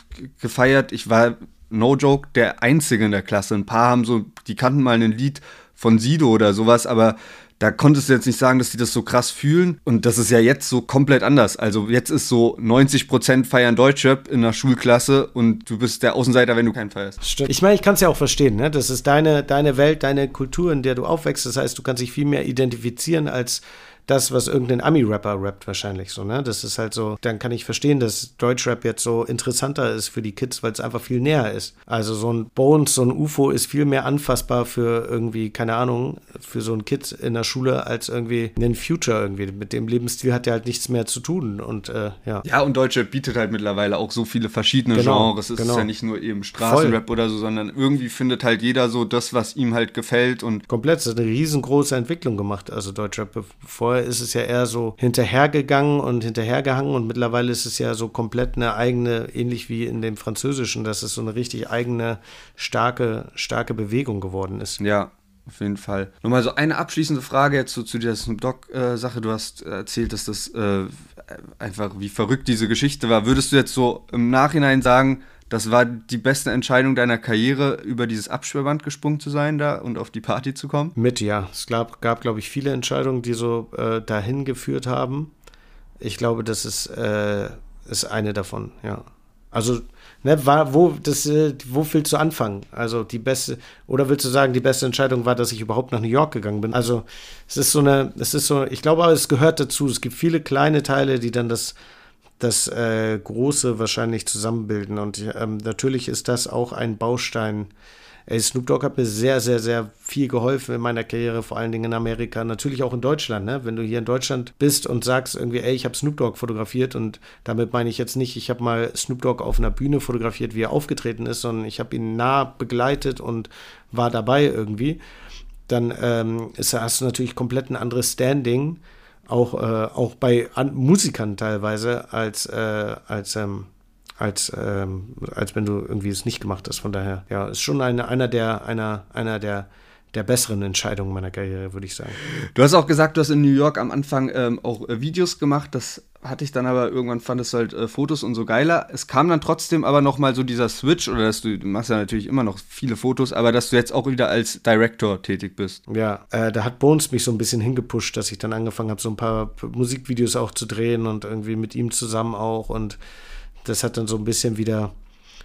gefeiert. Ich war, no joke, der Einzige in der Klasse. Ein paar haben so, die kannten mal ein Lied von Sido oder sowas, aber da konntest du jetzt nicht sagen, dass die das so krass fühlen. Und das ist ja jetzt so komplett anders. Also jetzt ist so 90% feiern Deutschrap in der Schulklasse und du bist der Außenseiter, wenn du keinen feierst. Stimmt. Ich meine, ich kann es ja auch verstehen. Ne? Das ist deine, deine Welt, deine Kultur, in der du aufwächst. Das heißt, du kannst dich viel mehr identifizieren als das, was irgendein Ami-Rapper rappt wahrscheinlich so, ne? Das ist halt so, dann kann ich verstehen, dass Deutschrap jetzt so interessanter ist für die Kids, weil es einfach viel näher ist. Also so ein Bones, so ein UFO ist viel mehr anfassbar für irgendwie, keine Ahnung, für so ein Kid in der Schule als irgendwie ein Future irgendwie. Mit dem Lebensstil hat ja halt nichts mehr zu tun und äh, ja. Ja, und Deutschrap bietet halt mittlerweile auch so viele verschiedene genau, Genres. Es genau. ist ja nicht nur eben Straßenrap Voll. oder so, sondern irgendwie findet halt jeder so das, was ihm halt gefällt und komplett, es hat eine riesengroße Entwicklung gemacht, also Deutschrap. Vorher Vorher ist es ja eher so hinterhergegangen und hinterhergehangen und mittlerweile ist es ja so komplett eine eigene, ähnlich wie in dem Französischen, dass es so eine richtig eigene, starke, starke Bewegung geworden ist. Ja, auf jeden Fall. Nochmal so eine abschließende Frage jetzt so zu dieser Snoop Dogg-Sache. du hast erzählt, dass das äh, einfach wie verrückt diese Geschichte war. Würdest du jetzt so im Nachhinein sagen, das war die beste Entscheidung deiner Karriere, über dieses Absperrband gesprungen zu sein da und auf die Party zu kommen? Mit, ja. Es gab, gab glaube ich, viele Entscheidungen, die so äh, dahin geführt haben. Ich glaube, das ist, äh, ist eine davon, ja. Also, ne, war, wo, das, äh, wo willst du anfangen? Also, die beste, oder willst du sagen, die beste Entscheidung war, dass ich überhaupt nach New York gegangen bin? Also, es ist so eine, es ist so, ich glaube es gehört dazu. Es gibt viele kleine Teile, die dann das das äh, Große wahrscheinlich zusammenbilden. Und ähm, natürlich ist das auch ein Baustein. Ey, Snoop Dogg hat mir sehr, sehr, sehr viel geholfen in meiner Karriere, vor allen Dingen in Amerika, natürlich auch in Deutschland. Ne? Wenn du hier in Deutschland bist und sagst irgendwie, ey, ich habe Snoop Dogg fotografiert und damit meine ich jetzt nicht, ich habe mal Snoop Dogg auf einer Bühne fotografiert, wie er aufgetreten ist, sondern ich habe ihn nah begleitet und war dabei irgendwie, dann ähm, ist, hast du natürlich komplett ein anderes Standing auch, äh, auch bei An Musikern teilweise, als, äh, als, ähm, als, ähm, als wenn du irgendwie es nicht gemacht hast. Von daher, ja, ist schon eine, einer der, einer, einer der der besseren Entscheidungen meiner Karriere, würde ich sagen. Du hast auch gesagt, du hast in New York am Anfang ähm, auch äh, Videos gemacht. Das hatte ich dann aber irgendwann fandest du halt äh, Fotos und so geiler. Es kam dann trotzdem aber noch mal so dieser Switch oder dass du, du machst ja natürlich immer noch viele Fotos, aber dass du jetzt auch wieder als Director tätig bist. Ja, äh, da hat Bones mich so ein bisschen hingepusht, dass ich dann angefangen habe, so ein paar Musikvideos auch zu drehen und irgendwie mit ihm zusammen auch und das hat dann so ein bisschen wieder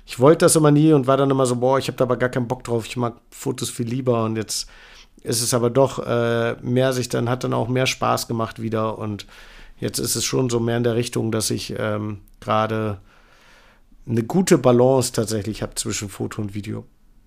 ich wollte das immer nie und war dann immer so, boah, ich habe da aber gar keinen Bock drauf, ich mag Fotos viel lieber und jetzt ist es aber doch äh, mehr sich dann, hat dann auch mehr Spaß gemacht wieder und jetzt ist es schon so mehr in der Richtung, dass ich ähm, gerade eine gute Balance tatsächlich habe zwischen Foto und Video.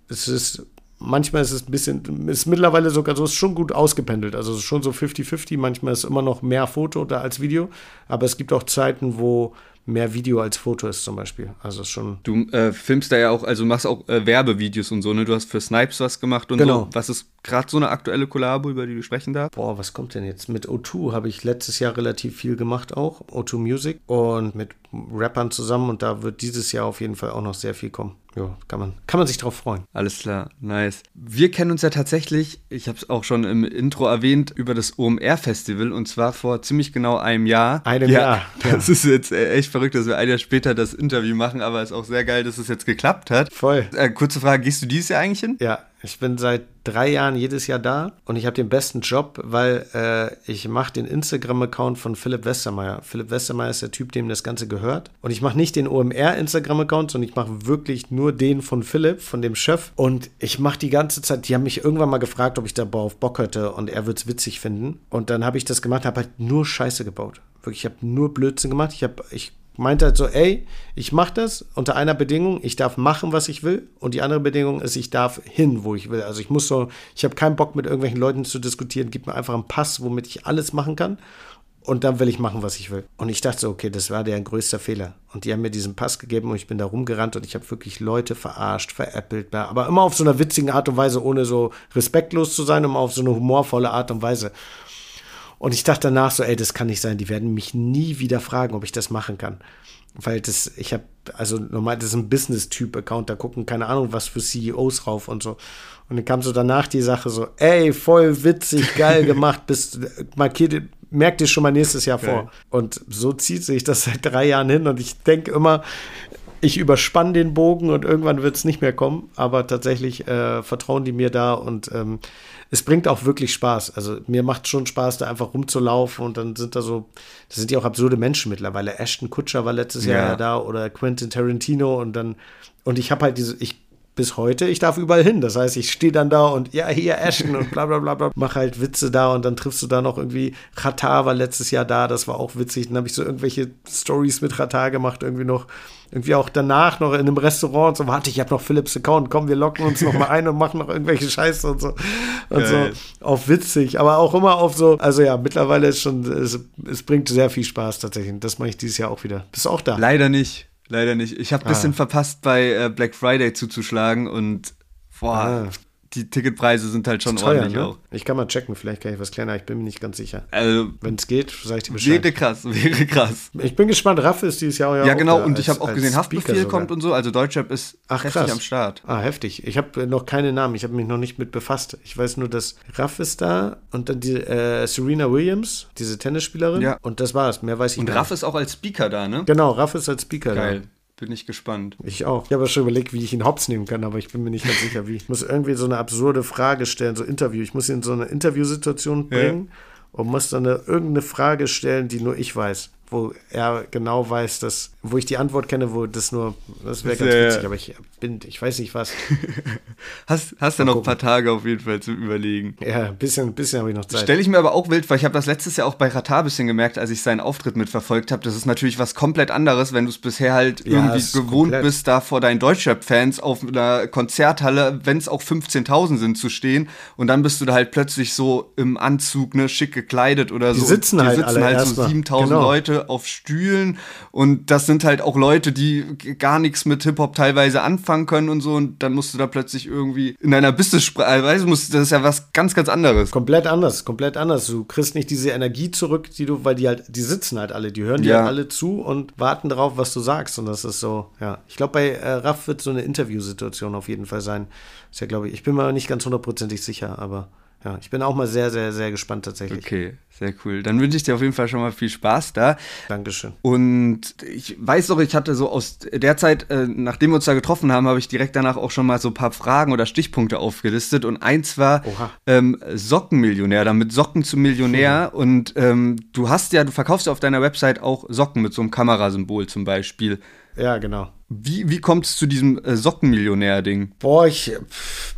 Es ist manchmal ist es ein bisschen, ist mittlerweile sogar so, ist schon gut ausgependelt. Also schon so 50-50. Manchmal ist immer noch mehr Foto da als Video. Aber es gibt auch Zeiten, wo mehr Video als Foto ist zum Beispiel. Also schon. Du äh, filmst da ja auch, also machst auch äh, Werbevideos und so, ne? Du hast für Snipes was gemacht und genau. so. Was ist gerade so eine aktuelle Kollabo, über die du sprechen darfst? Boah, was kommt denn jetzt? Mit O2 habe ich letztes Jahr relativ viel gemacht auch, O2 Music und mit Rappern zusammen und da wird dieses Jahr auf jeden Fall auch noch sehr viel kommen. Ja, kann man, kann man sich drauf freuen. Alles klar, nice. Wir kennen uns ja tatsächlich, ich habe es auch schon im Intro erwähnt, über das OMR-Festival und zwar vor ziemlich genau einem Jahr. Einem ja, Jahr. Das ist jetzt echt verrückt, dass wir ein Jahr später das Interview machen, aber es ist auch sehr geil, dass es jetzt geklappt hat. Voll. Äh, kurze Frage, gehst du dieses Jahr eigentlich hin? Ja, ich bin seit drei Jahren jedes Jahr da und ich habe den besten Job, weil äh, ich mache den Instagram-Account von Philipp Westermeier. Philipp Westermeier ist der Typ, dem das Ganze gehört. Und ich mache nicht den OMR-Instagram-Account, sondern ich mache wirklich nur den von Philipp, von dem Chef. Und ich mache die ganze Zeit, die haben mich irgendwann mal gefragt, ob ich da auf Bock hätte und er wird es witzig finden. Und dann habe ich das gemacht, habe halt nur Scheiße gebaut. Wirklich, ich habe nur Blödsinn gemacht. Ich habe, ich meinte halt so, ey, ich mache das unter einer Bedingung, ich darf machen, was ich will. Und die andere Bedingung ist, ich darf hin, wo ich will. Also ich muss so, ich habe keinen Bock mit irgendwelchen Leuten zu diskutieren, gib mir einfach einen Pass, womit ich alles machen kann. Und dann will ich machen, was ich will. Und ich dachte so, okay, das war der größte Fehler. Und die haben mir diesen Pass gegeben und ich bin da rumgerannt und ich habe wirklich Leute verarscht, veräppelt, aber immer auf so einer witzigen Art und Weise, ohne so respektlos zu sein, immer auf so eine humorvolle Art und Weise. Und ich dachte danach so, ey, das kann nicht sein. Die werden mich nie wieder fragen, ob ich das machen kann. Weil das, ich habe, also normal, das ist ein Business-Typ-Account, da gucken keine Ahnung, was für CEOs rauf und so. Und dann kam so danach die Sache so, ey, voll witzig, geil gemacht, bist, markiert, merkt dir schon mal nächstes Jahr vor. Und so zieht sich das seit drei Jahren hin und ich denke immer, ich überspanne den Bogen und irgendwann wird es nicht mehr kommen, aber tatsächlich äh, vertrauen die mir da und ähm, es bringt auch wirklich Spaß. Also mir macht schon Spaß, da einfach rumzulaufen und dann sind da so, das sind ja auch absurde Menschen mittlerweile. Ashton Kutscher war letztes ja. Jahr da oder Quentin Tarantino und dann, und ich habe halt diese, ich bis heute, ich darf überall hin. Das heißt, ich stehe dann da und ja, hier Ashton und bla bla bla bla. Mach halt Witze da und dann triffst du da noch irgendwie, Qatar war letztes Jahr da, das war auch witzig. Dann habe ich so irgendwelche Stories mit Qatar gemacht, irgendwie noch, irgendwie auch danach noch in einem Restaurant so, warte, ich habe noch Philips Account, komm, wir locken uns noch mal ein und machen noch irgendwelche Scheiße und so. Und Geil. so auf witzig, aber auch immer auf so, also ja, mittlerweile ist schon, es, es bringt sehr viel Spaß tatsächlich. Das mache ich dieses Jahr auch wieder. Bist du auch da? Leider nicht. Leider nicht. Ich habe ein bisschen ah. verpasst, bei äh, Black Friday zuzuschlagen und boah, ah die Ticketpreise sind halt schon teuer, ordentlich ne? auch. Ich kann mal checken, vielleicht kann ich was klären, ich bin mir nicht ganz sicher. Also, Wenn es geht, sage ich dir Bescheid. Wäre krass, wäre krass. Ich bin gespannt, Raff ist dieses Jahr ja Ja, genau, und als, ich habe auch gesehen, Haftbefehl kommt und so, also Deutschrap ist Ach, heftig krass. am Start. Ah, heftig. Ich habe noch keine Namen, ich habe mich noch nicht mit befasst. Ich weiß nur, dass Raff ist da und dann die äh, Serena Williams, diese Tennisspielerin. Ja. Und das war's, mehr weiß ich nicht. Und Raff ist auch als Speaker da, ne? Genau, Raff ist als Speaker Geil. da. Bin ich gespannt. Ich auch. Ich habe ja schon überlegt, wie ich ihn hops nehmen kann, aber ich bin mir nicht ganz sicher, wie. Ich muss irgendwie so eine absurde Frage stellen, so Interview. Ich muss ihn in so eine Interviewsituation bringen ja. und muss dann eine, irgendeine Frage stellen, die nur ich weiß wo er genau weiß, dass, wo ich die Antwort kenne, wo das nur, das wäre ganz witzig, aber ich bin, ich weiß nicht was. hast hast du noch ein paar Tage auf jeden Fall zum Überlegen. Ja, ein bisschen, ein bisschen habe ich noch Zeit. Stelle ich mir aber auch wild, weil ich habe das letztes Jahr auch bei Ratar ein bisschen gemerkt, als ich seinen Auftritt mitverfolgt habe. Das ist natürlich was komplett anderes, wenn du es bisher halt ja, irgendwie gewohnt komplett. bist, da vor deinen Deutschrap-Fans auf einer Konzerthalle, wenn es auch 15.000 sind, zu stehen und dann bist du da halt plötzlich so im Anzug, ne, schick gekleidet oder die so. Sitzen die halt sitzen halt so 7.000 genau. Leute auf Stühlen und das sind halt auch Leute, die gar nichts mit Hip-Hop teilweise anfangen können und so und dann musst du da plötzlich irgendwie in deiner Business-Sprache, weißt du, das ist ja was ganz, ganz anderes. Komplett anders, komplett anders. Du kriegst nicht diese Energie zurück, die du, weil die halt, die sitzen halt alle, die hören dir halt alle zu und warten darauf, was du sagst und das ist so, ja. Ich glaube, bei äh, Raff wird so eine Interviewsituation auf jeden Fall sein. Ist ja, glaube ich, ich bin mir nicht ganz hundertprozentig sicher, aber ja, ich bin auch mal sehr, sehr, sehr gespannt tatsächlich. Okay, sehr cool. Dann wünsche ich dir auf jeden Fall schon mal viel Spaß da. Dankeschön. Und ich weiß doch, ich hatte so aus der Zeit, äh, nachdem wir uns da getroffen haben, habe ich direkt danach auch schon mal so ein paar Fragen oder Stichpunkte aufgelistet. Und eins war ähm, Sockenmillionär, damit Socken zum Millionär. Mhm. Und ähm, du hast ja, du verkaufst ja auf deiner Website auch Socken mit so einem Kamerasymbol zum Beispiel. Ja, genau. Wie, wie kommt es zu diesem äh, Sockenmillionär-Ding? Boah, ich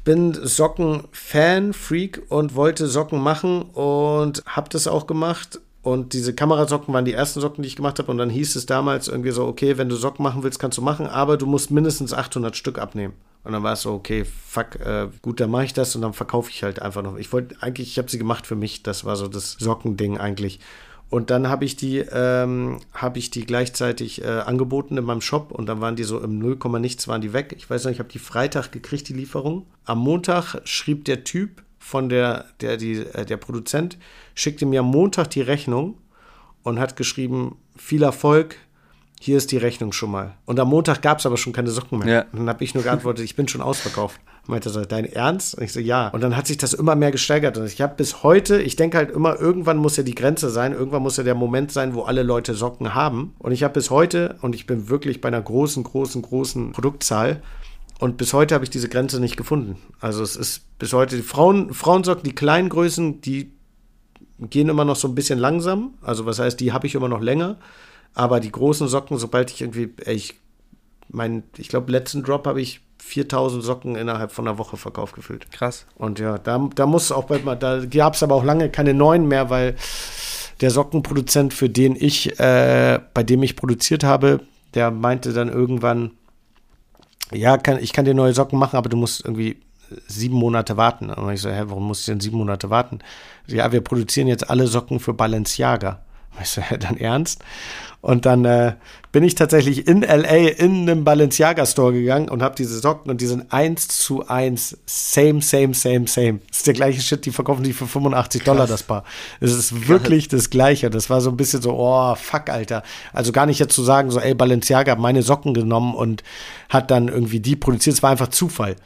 bin Socken-Fan, Freak und wollte Socken machen und hab das auch gemacht. Und diese Kamerasocken waren die ersten Socken, die ich gemacht habe. Und dann hieß es damals irgendwie so, okay, wenn du Socken machen willst, kannst du machen, aber du musst mindestens 800 Stück abnehmen. Und dann war es so, okay, fuck, äh, gut, dann mache ich das und dann verkaufe ich halt einfach noch. Ich wollte eigentlich, ich habe sie gemacht für mich. Das war so das Sockending eigentlich. Und dann habe ich die, ähm, habe ich die gleichzeitig äh, angeboten in meinem Shop und dann waren die so im 0, nichts waren die weg. Ich weiß noch, ich habe die Freitag gekriegt, die Lieferung. Am Montag schrieb der Typ von der, der, die, äh, der Produzent, schickte mir am Montag die Rechnung und hat geschrieben, viel Erfolg, hier ist die Rechnung schon mal. Und am Montag gab es aber schon keine Socken mehr. Ja. Und dann habe ich nur geantwortet, ich bin schon ausverkauft. Meinte so, dein Ernst? Und ich so, ja. Und dann hat sich das immer mehr gesteigert. Und ich habe bis heute, ich denke halt immer, irgendwann muss ja die Grenze sein, irgendwann muss ja der Moment sein, wo alle Leute Socken haben. Und ich habe bis heute, und ich bin wirklich bei einer großen, großen, großen Produktzahl, und bis heute habe ich diese Grenze nicht gefunden. Also es ist bis heute, die Frauen, Frauensocken, die kleinen Größen, die gehen immer noch so ein bisschen langsam. Also was heißt, die habe ich immer noch länger. Aber die großen Socken, sobald ich irgendwie, ich mein, ich glaube, letzten Drop habe ich 4000 Socken innerhalb von einer Woche verkauft gefühlt. Krass. Und ja, da, da muss auch bald mal, da gab es aber auch lange keine neuen mehr, weil der Sockenproduzent, für den ich, äh, bei dem ich produziert habe, der meinte dann irgendwann, ja, kann, ich kann dir neue Socken machen, aber du musst irgendwie sieben Monate warten. Und ich so, hä, warum muss ich denn sieben Monate warten? Ja, wir produzieren jetzt alle Socken für Balenciaga. Weißt du, dann ernst? Und dann äh, bin ich tatsächlich in LA in einem Balenciaga Store gegangen und habe diese Socken und die sind eins zu eins same, same, same, same. Das ist der gleiche Shit, die verkaufen die für 85 Dollar das Paar. Es ist wirklich das Gleiche. Das war so ein bisschen so, oh, fuck, Alter. Also gar nicht jetzt zu sagen, so, ey, Balenciaga hat meine Socken genommen und hat dann irgendwie die produziert. Es war einfach Zufall.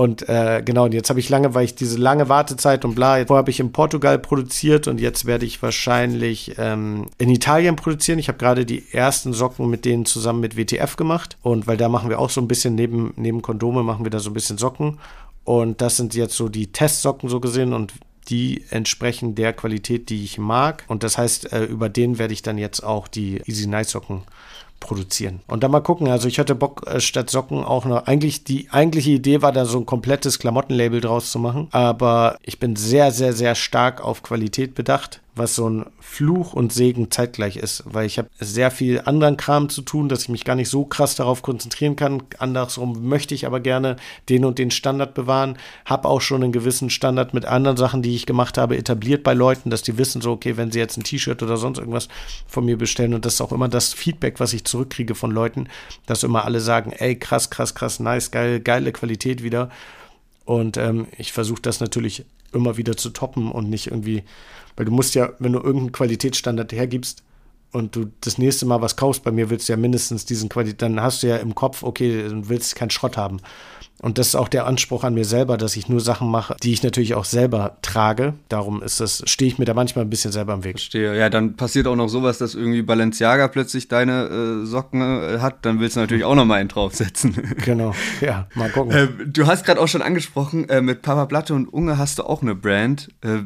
Und äh, genau, und jetzt habe ich lange, weil ich diese lange Wartezeit und bla, vorher habe ich in Portugal produziert und jetzt werde ich wahrscheinlich ähm, in Italien produzieren. Ich habe gerade die ersten Socken mit denen zusammen mit WTF gemacht. Und weil da machen wir auch so ein bisschen neben, neben Kondome, machen wir da so ein bisschen Socken. Und das sind jetzt so die Testsocken so gesehen und die entsprechen der Qualität, die ich mag. Und das heißt, äh, über den werde ich dann jetzt auch die Easy Night Socken produzieren. Und dann mal gucken. Also ich hatte Bock, äh, statt Socken auch noch. Eigentlich, die eigentliche Idee war da so ein komplettes Klamottenlabel draus zu machen. Aber ich bin sehr, sehr, sehr stark auf Qualität bedacht was so ein Fluch und Segen zeitgleich ist, weil ich habe sehr viel anderen Kram zu tun, dass ich mich gar nicht so krass darauf konzentrieren kann. Andersrum möchte ich aber gerne den und den Standard bewahren, habe auch schon einen gewissen Standard mit anderen Sachen, die ich gemacht habe, etabliert bei Leuten, dass die wissen so, okay, wenn sie jetzt ein T-Shirt oder sonst irgendwas von mir bestellen und das ist auch immer das Feedback, was ich zurückkriege von Leuten, dass immer alle sagen, ey, krass, krass, krass, nice, geil, geile Qualität wieder. Und ähm, ich versuche das natürlich immer wieder zu toppen und nicht irgendwie weil du musst ja, wenn du irgendeinen Qualitätsstandard hergibst und du das nächste Mal was kaufst, bei mir willst du ja mindestens diesen Qualität, dann hast du ja im Kopf, okay, du willst keinen Schrott haben. Und das ist auch der Anspruch an mir selber, dass ich nur Sachen mache, die ich natürlich auch selber trage. Darum ist das, stehe ich mir da manchmal ein bisschen selber im Weg. Verstehe. Ja, dann passiert auch noch sowas, dass irgendwie Balenciaga plötzlich deine äh, Socken äh, hat. Dann willst du natürlich auch noch mal einen draufsetzen. Genau. Ja, mal gucken. Äh, du hast gerade auch schon angesprochen, äh, mit Papa Platte und Unge hast du auch eine Brand. Äh,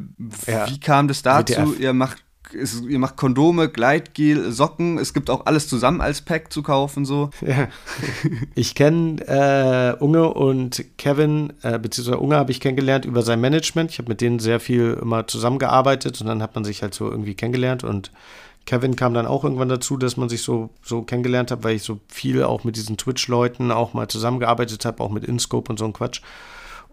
ja. Wie kam das dazu? WTF. Ihr macht es, ihr macht Kondome, Gleitgel, Socken. Es gibt auch alles zusammen als Pack zu kaufen, so. Ja. Ich kenne äh, Unge und Kevin, äh, beziehungsweise Unge habe ich kennengelernt über sein Management. Ich habe mit denen sehr viel immer zusammengearbeitet und dann hat man sich halt so irgendwie kennengelernt und Kevin kam dann auch irgendwann dazu, dass man sich so, so kennengelernt hat, weil ich so viel auch mit diesen Twitch-Leuten auch mal zusammengearbeitet habe, auch mit InScope und so ein Quatsch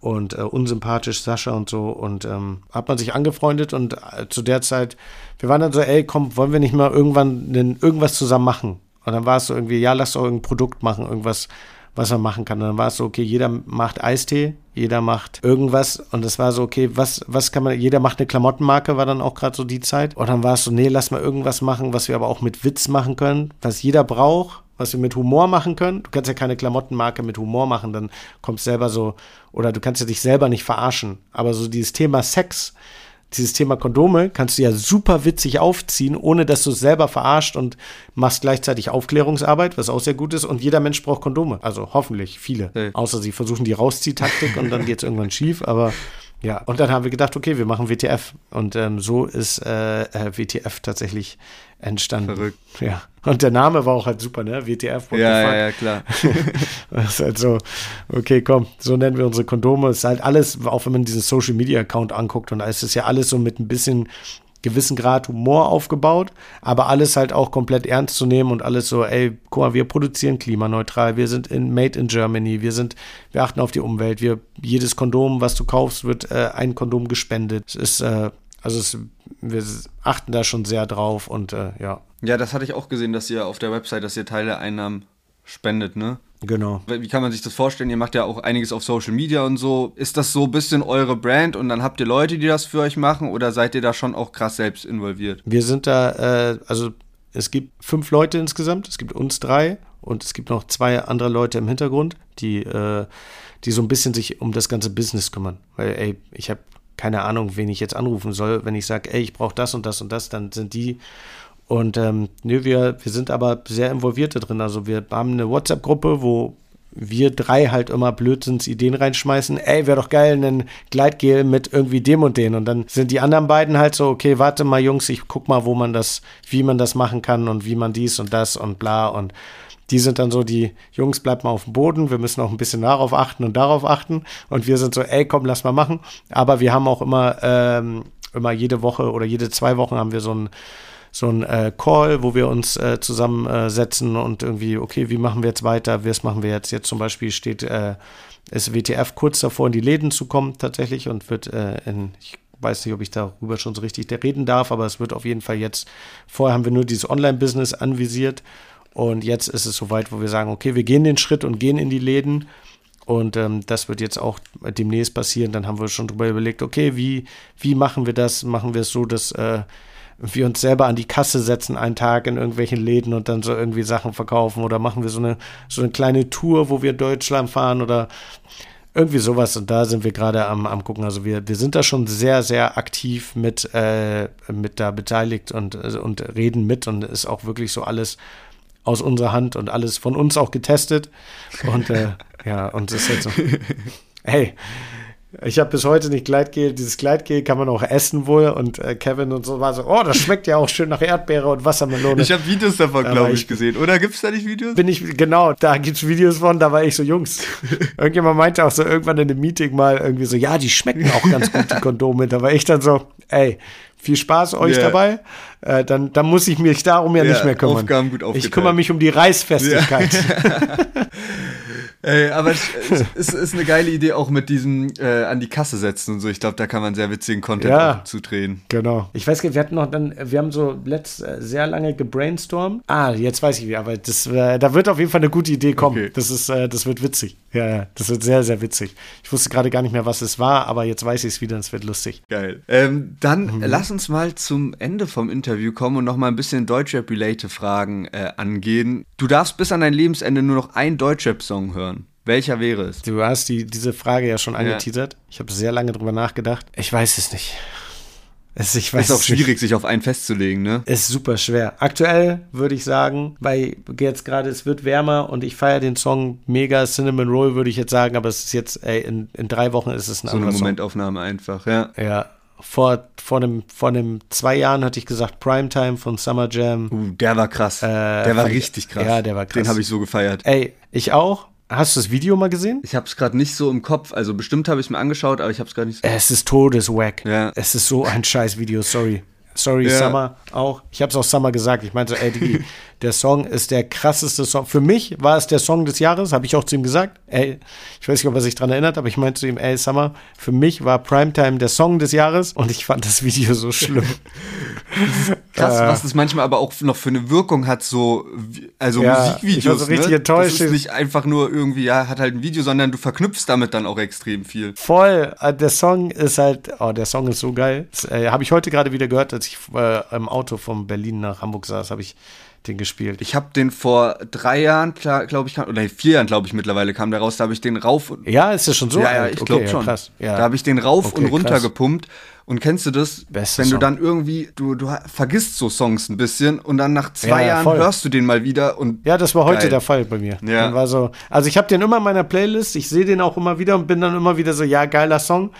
und äh, unsympathisch Sascha und so und ähm, hat man sich angefreundet und äh, zu der Zeit, wir waren dann so, ey, komm, wollen wir nicht mal irgendwann den, irgendwas zusammen machen? Und dann war es so irgendwie, ja, lass doch irgendein Produkt machen, irgendwas, was man machen kann. Und dann war es so, okay, jeder macht Eistee, jeder macht irgendwas und es war so, okay, was, was kann man, jeder macht eine Klamottenmarke, war dann auch gerade so die Zeit. Und dann war es so, nee, lass mal irgendwas machen, was wir aber auch mit Witz machen können, was jeder braucht was wir mit Humor machen können. Du kannst ja keine Klamottenmarke mit Humor machen, dann kommst selber so, oder du kannst ja dich selber nicht verarschen. Aber so dieses Thema Sex, dieses Thema Kondome kannst du ja super witzig aufziehen, ohne dass du es selber verarscht und machst gleichzeitig Aufklärungsarbeit, was auch sehr gut ist. Und jeder Mensch braucht Kondome. Also hoffentlich viele. Hey. Außer sie versuchen die Rausziehtaktik und dann geht es irgendwann schief. Aber ja, und dann haben wir gedacht, okay, wir machen WTF. Und ähm, so ist äh, äh WTF tatsächlich entstanden. Verrückt. Ja. Und der Name war auch halt super, ne? WTF. Ja, ja, ja, klar. das ist halt so, okay, komm, so nennen wir unsere Kondome. Es ist halt alles, auch wenn man diesen Social Media Account anguckt, und da ist es ja alles so mit ein bisschen gewissen Grad Humor aufgebaut, aber alles halt auch komplett ernst zu nehmen und alles so, ey, guck mal, wir produzieren klimaneutral, wir sind in Made in Germany, wir sind, wir achten auf die Umwelt, wir, jedes Kondom, was du kaufst, wird äh, ein Kondom gespendet. Es ist, äh, also es, wir achten da schon sehr drauf und äh, ja. Ja, das hatte ich auch gesehen, dass ihr auf der Website, dass ihr Teile Einnahmen spendet, ne? Genau. Wie kann man sich das vorstellen? Ihr macht ja auch einiges auf Social Media und so. Ist das so ein bisschen eure Brand und dann habt ihr Leute, die das für euch machen oder seid ihr da schon auch krass selbst involviert? Wir sind da, äh, also es gibt fünf Leute insgesamt, es gibt uns drei und es gibt noch zwei andere Leute im Hintergrund, die, äh, die so ein bisschen sich um das ganze Business kümmern. Weil, ey, ich habe keine Ahnung, wen ich jetzt anrufen soll. Wenn ich sage, ey, ich brauche das und das und das, dann sind die. Und ähm, nö, wir, wir sind aber sehr involviert da drin. Also wir haben eine WhatsApp-Gruppe, wo wir drei halt immer Blödsinns Ideen reinschmeißen. Ey, wäre doch geil, ein Gleitgel mit irgendwie dem und den. Und dann sind die anderen beiden halt so, okay, warte mal, Jungs, ich guck mal, wo man das, wie man das machen kann und wie man dies und das und bla. Und die sind dann so, die Jungs, bleibt mal auf dem Boden, wir müssen auch ein bisschen darauf achten und darauf achten. Und wir sind so, ey, komm, lass mal machen. Aber wir haben auch immer, ähm, immer jede Woche oder jede zwei Wochen haben wir so ein so ein äh, Call, wo wir uns äh, zusammensetzen und irgendwie, okay, wie machen wir jetzt weiter? Was machen wir jetzt? Jetzt zum Beispiel steht äh, ist WTF kurz davor, in die Läden zu kommen tatsächlich und wird äh, in, ich weiß nicht, ob ich darüber schon so richtig reden darf, aber es wird auf jeden Fall jetzt, vorher haben wir nur dieses Online-Business anvisiert und jetzt ist es soweit, wo wir sagen, okay, wir gehen den Schritt und gehen in die Läden. Und ähm, das wird jetzt auch demnächst passieren. Dann haben wir schon drüber überlegt, okay, wie, wie machen wir das? Machen wir es so, dass äh, wir uns selber an die Kasse setzen einen Tag in irgendwelchen Läden und dann so irgendwie Sachen verkaufen oder machen wir so eine, so eine kleine Tour, wo wir Deutschland fahren oder irgendwie sowas. Und da sind wir gerade am, am gucken. Also wir, wir sind da schon sehr, sehr aktiv mit, äh, mit da beteiligt und, und reden mit und ist auch wirklich so alles aus unserer Hand und alles von uns auch getestet. Und äh, ja, und es ist jetzt so, hey, ich habe bis heute nicht Gleitgel. Dieses Gleitgel kann man auch essen wohl. Und äh, Kevin und so war so, oh, das schmeckt ja auch schön nach Erdbeere und Wassermelone. Ich habe Videos davon, glaube ich, gesehen. Oder gibt es da nicht Videos? Bin ich, genau, da gibt es Videos von, da war ich so, Jungs. Irgendjemand meinte auch so irgendwann in einem Meeting mal irgendwie so, ja, die schmecken auch ganz gut, die Kondome. Da war ich dann so, ey, viel Spaß euch yeah. dabei. Äh, dann, dann muss ich mich darum ja yeah, nicht mehr kümmern. Aufgaben gut ich kümmere mich um die Reißfestigkeit. Yeah. Ey, aber es, es, ist eine geile Idee auch mit diesem äh, an die Kasse setzen und so. Ich glaube, da kann man sehr witzigen Content ja, zudrehen. Genau. Ich weiß gar wir hatten noch dann, wir haben so letzt äh, sehr lange gebrainstormt. Ah, jetzt weiß ich wie, aber das, äh, da wird auf jeden Fall eine gute Idee kommen. Okay. Das ist, äh, das wird witzig. Ja, ja, das wird sehr, sehr witzig. Ich wusste gerade gar nicht mehr, was es war, aber jetzt weiß ich es wieder und es wird lustig. Geil. Ähm, dann mhm. lass uns mal zum Ende vom Interview kommen und noch mal ein bisschen Deutschrap-related Fragen äh, angehen. Du darfst bis an dein Lebensende nur noch einen Deutschrap-Song hören. Welcher wäre es? Du hast die, diese Frage ja schon angeteasert. Ja. Ich habe sehr lange drüber nachgedacht. Ich weiß es nicht. Es, ist auch schwierig, nicht. sich auf einen festzulegen, ne? Ist super schwer. Aktuell würde ich sagen, weil jetzt gerade es wird wärmer und ich feiere den Song mega Cinnamon Roll, würde ich jetzt sagen, aber es ist jetzt, ey, in, in drei Wochen ist es ein so anderer eine Momentaufnahme Song. einfach, ja. Ja. Vor, vor, einem, vor einem zwei Jahren hatte ich gesagt Primetime von Summer Jam. Uh, der war krass. Äh, der war richtig krass. Ja, der war krass. Den habe ich so gefeiert. Ey, ich auch. Hast du das Video mal gesehen? Ich habe es gerade nicht so im Kopf. Also bestimmt habe ich es mir angeschaut, aber ich habe es gerade nicht so. Es ist todeswack. Ja. Es ist so ein scheiß Video, sorry. Sorry, ja. Summer auch. Ich habe es auch Summer gesagt. Ich meinte, ey, Digi, der Song ist der krasseste Song. Für mich war es der Song des Jahres, habe ich auch zu ihm gesagt. Ey, ich weiß nicht, ob er sich dran erinnert, aber ich meinte zu ihm, ey, Summer, für mich war Primetime der Song des Jahres und ich fand das Video so schlimm. Krass, äh, was das manchmal aber auch noch für eine Wirkung hat, so, also ja, Musikvideos. Ich war so richtig ne? enttäuscht. Das ist nicht einfach nur irgendwie, ja, hat halt ein Video, sondern du verknüpfst damit dann auch extrem viel. Voll. Äh, der Song ist halt, oh, der Song ist so geil. äh, habe ich heute gerade wieder gehört, als ich äh, im Auto von Berlin nach Hamburg saß, habe ich den gespielt. Ich habe den vor drei Jahren, glaube ich, oder vier Jahren, glaube ich, mittlerweile kam der raus. Da habe ich den rauf. Ja, ist das schon so? Ja, ja, ich glaube okay, schon. Ja, ja. Da habe ich den rauf okay, und runter krass. gepumpt. Und kennst du das, Beste wenn Song. du dann irgendwie, du, du vergisst so Songs ein bisschen und dann nach zwei ja, Jahren voll. hörst du den mal wieder und. Ja, das war heute geil. der Fall bei mir. Ja. Dann war so, also ich habe den immer in meiner Playlist, ich sehe den auch immer wieder und bin dann immer wieder so, ja, geiler Song.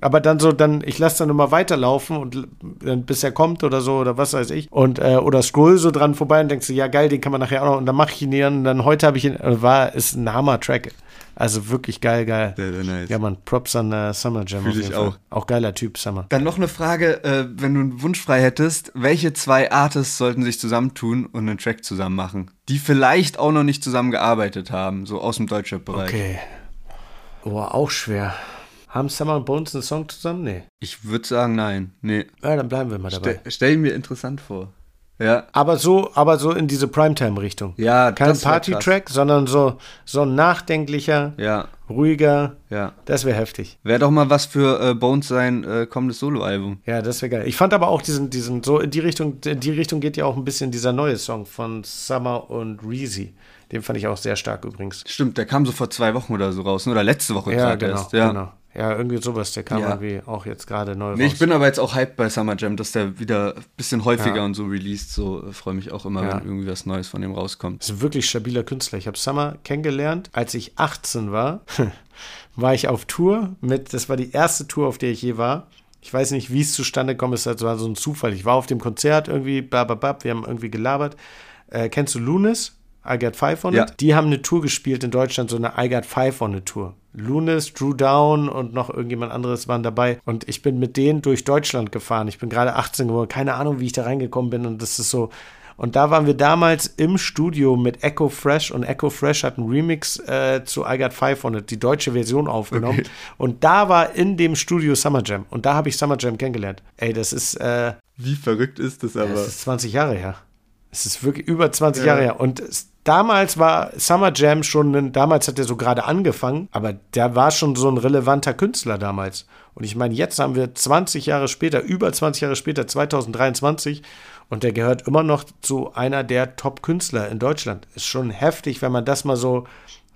Aber dann so, dann, ich lasse dann immer weiterlaufen und dann bis er kommt oder so oder was weiß ich. Und, äh, oder scroll so dran vorbei und denkst du, ja geil, den kann man nachher auch noch. Und dann mache ich ihn näher und dann heute habe ich ihn, äh, war, ist ein Hammer-Track. Also wirklich geil, geil. Sehr, sehr nice. Ja, man, Props an uh, Summer Jam. Fühl ich auch. Auch geiler Typ, Summer. Dann noch eine Frage, äh, wenn du einen Wunsch frei hättest, welche zwei Artists sollten sich zusammentun und einen Track zusammen machen? Die vielleicht auch noch nicht zusammengearbeitet haben, so aus dem Deutschrap-Bereich. Okay. Oh, auch schwer. Haben Summer und Bones einen Song zusammen? Nee. Ich würde sagen, nein. Nee. Ja, dann bleiben wir mal dabei. Ste stell mir interessant vor. Ja. Aber so, aber so in diese Primetime-Richtung. Ja, Kein Party-Track, sondern so, so nachdenklicher, ja. ruhiger. Ja. Das wäre heftig. Wäre doch mal was für äh, Bones sein äh, kommendes Soloalbum. Ja, das wäre geil. Ich fand aber auch diesen, diesen, so in die Richtung, in die Richtung geht ja auch ein bisschen dieser neue Song von Summer und Reezy. Den fand ich auch sehr stark übrigens. Stimmt, der kam so vor zwei Wochen oder so raus, ne? oder letzte Woche Ja, genau, erst. Ja. genau. Ja, irgendwie sowas. Der kam Ja. irgendwie auch jetzt gerade neu Nee, raus. ich bin aber jetzt auch hyped bei Summer Jam, dass der wieder ein bisschen häufiger Ja. und so released. So äh, freue mich auch immer, Ja. wenn irgendwie was Neues von dem rauskommt. Das ist ein wirklich stabiler Künstler. Ich habe Summer kennengelernt, als ich 18 war. war ich auf Tour mit, das war die erste Tour, auf der ich je war. Ich weiß nicht, wie es zustande gekommen ist, das war so ein Zufall. Ich war auf dem Konzert irgendwie, bababab, wir haben irgendwie gelabert. Äh, kennst du Lunis? I Got Five on Ja. It? Die haben eine Tour gespielt in Deutschland, so eine I Got Five on It Tour. Lunis, Drew Down und noch irgendjemand anderes waren dabei. Und ich bin mit denen durch Deutschland gefahren. Ich bin gerade 18 geworden. Keine Ahnung, wie ich da reingekommen bin. Und das ist so. Und da waren wir damals im Studio mit Echo Fresh und Echo Fresh hat einen Remix äh, zu I Got Five on It, die deutsche Version aufgenommen. Okay. Und da war in dem Studio Summer Jam. Und da habe ich Summer Jam kennengelernt. Ey, das ist, äh, Wie verrückt ist das aber? das ist 20 Jahre her. Es ist wirklich über 20 Ja. Jahre her. Und es, damals war Summer Jam schon, ein, damals hat er so gerade angefangen, aber der war schon so ein relevanter Künstler damals. Und ich meine, jetzt haben wir 20 Jahre später, über 20 Jahre später, 2023, und der gehört immer noch zu einer der Top-Künstler in Deutschland. Ist schon heftig, wenn man das mal so,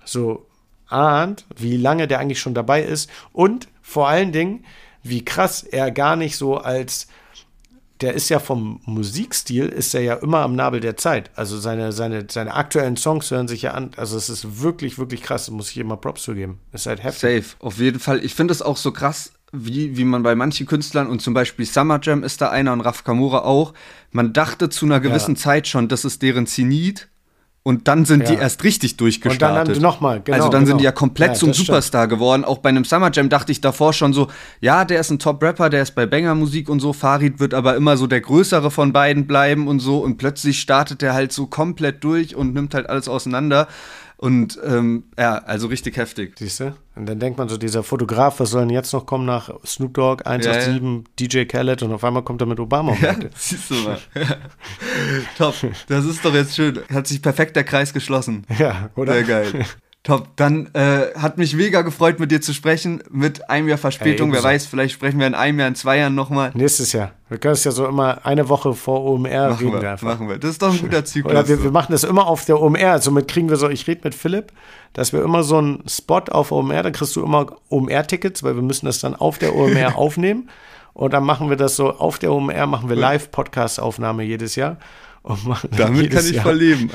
so ahnt, wie lange der eigentlich schon dabei ist. Und vor allen Dingen, wie krass er gar nicht so als der ist ja vom Musikstil, ist er ja immer am Nabel der Zeit. Also seine, seine, seine aktuellen Songs hören sich ja an. Also es ist wirklich, wirklich krass. Da muss ich immer Props zu geben. Ist halt heftig. Safe, auf jeden Fall. Ich finde es auch so krass, wie, wie man bei manchen Künstlern und zum Beispiel Summer Jam ist da einer und Raf Kamura auch. Man dachte zu einer gewissen Ja. Zeit schon, das ist deren Zenit. Und dann sind die Ja. erst richtig durchgestartet. Und dann haben die noch mal, genau, also dann sind genau. die ja komplett Ja, zum das stimmt. Superstar geworden. Auch bei einem Summer Jam dachte ich davor schon so, ja, der ist ein Top-Rapper, der ist bei Banger Musik und so. Farid wird aber immer so der größere von beiden bleiben und so. Und plötzlich startet der halt so komplett durch und nimmt halt alles auseinander. Und ähm, ja, also richtig heftig. Siehst du? Und dann denkt man so, dieser Fotograf, was soll denn jetzt noch kommen nach Snoop Dogg, 187, DJ Khaled und auf einmal kommt er mit Obama Ja, siehst du mal. Top, das ist doch jetzt schön. Hat sich perfekt der Kreis geschlossen. Ja, oder? Sehr geil. Top, dann äh, hat mich mega gefreut, mit dir zu sprechen. Mit einem Jahr Verspätung. Wer weiß, vielleicht sprechen wir in einem Jahr, in zwei Jahren nochmal. Nächstes Jahr. Wir können es ja so immer eine Woche vor OMR Machen reden wir einfach. machen wir. Das ist doch ein guter Zyklus. Oder wir, wir machen das immer auf der OMR. Somit kriegen wir so, ich rede mit Philipp, dass wir immer so einen Spot auf OMR, da kriegst du immer OMR-Tickets, weil wir müssen das dann auf der OMR aufnehmen. Und dann machen wir das so, auf der OMR machen wir Live-Podcast-Aufnahme jedes Jahr. Und machen Damit jedes kann ich Jahr verleben.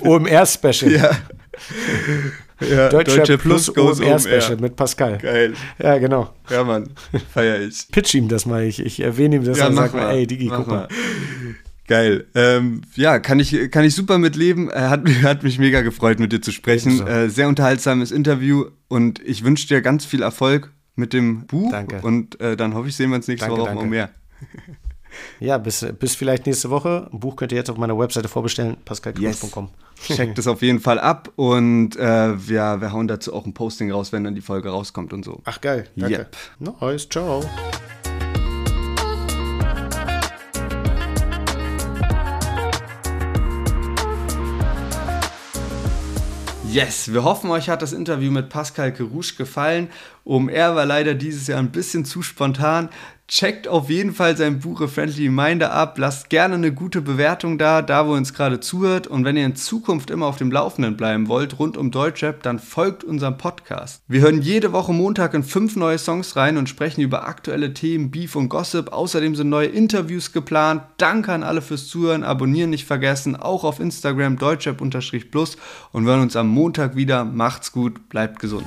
OMR-Special. ja. ja. Deutscher Plus, goes OMR-Special mit Pascal. Geil. Ja, genau. Ja, Mann. Feier ich. Pitch ihm das mal. Ich, ich erwähne ihm das Ja, und sag mal, mal. ey, Digi, guck mal. mal. Geil. Ähm, ja, kann ich, kann ich super mitleben. Äh, Hat, hat mich mega gefreut, mit dir zu sprechen. Ebenso. Äh, sehr unterhaltsames Interview und ich wünsche dir ganz viel Erfolg mit dem Buch. Danke. Und äh, dann hoffe ich, sehen wir uns nächste Danke, Woche danke. noch mehr. Ja, bis, bis vielleicht nächste Woche. Ein Buch könnt ihr jetzt auf meiner Webseite vorbestellen, pascalkruz.com. Checkt das auf jeden Fall ab und äh, ja, wir hauen dazu auch ein Posting raus, wenn dann die Folge rauskommt und so. Ach, geil. Danke. Yep. Nice, ciao. Yes, wir hoffen, euch hat das Interview mit Pascal Kerouche gefallen. OMR war leider dieses Jahr ein bisschen zu spontan. Checkt auf jeden Fall sein Buch A Friendly Reminder ab. Lasst gerne eine gute Bewertung da, da wo ihr uns gerade zuhört. Und wenn ihr in Zukunft immer auf dem Laufenden bleiben wollt, rund um Deutschrap, dann folgt unserem Podcast. Wir hören jede Woche Montag in fünf neue Songs rein und sprechen über aktuelle Themen, Beef und Gossip. Außerdem sind neue Interviews geplant. Danke an alle fürs Zuhören. Abonnieren nicht vergessen. Auch auf Instagram deutschrap-plus. Und wir hören uns am Montag wieder. Macht's gut, bleibt gesund.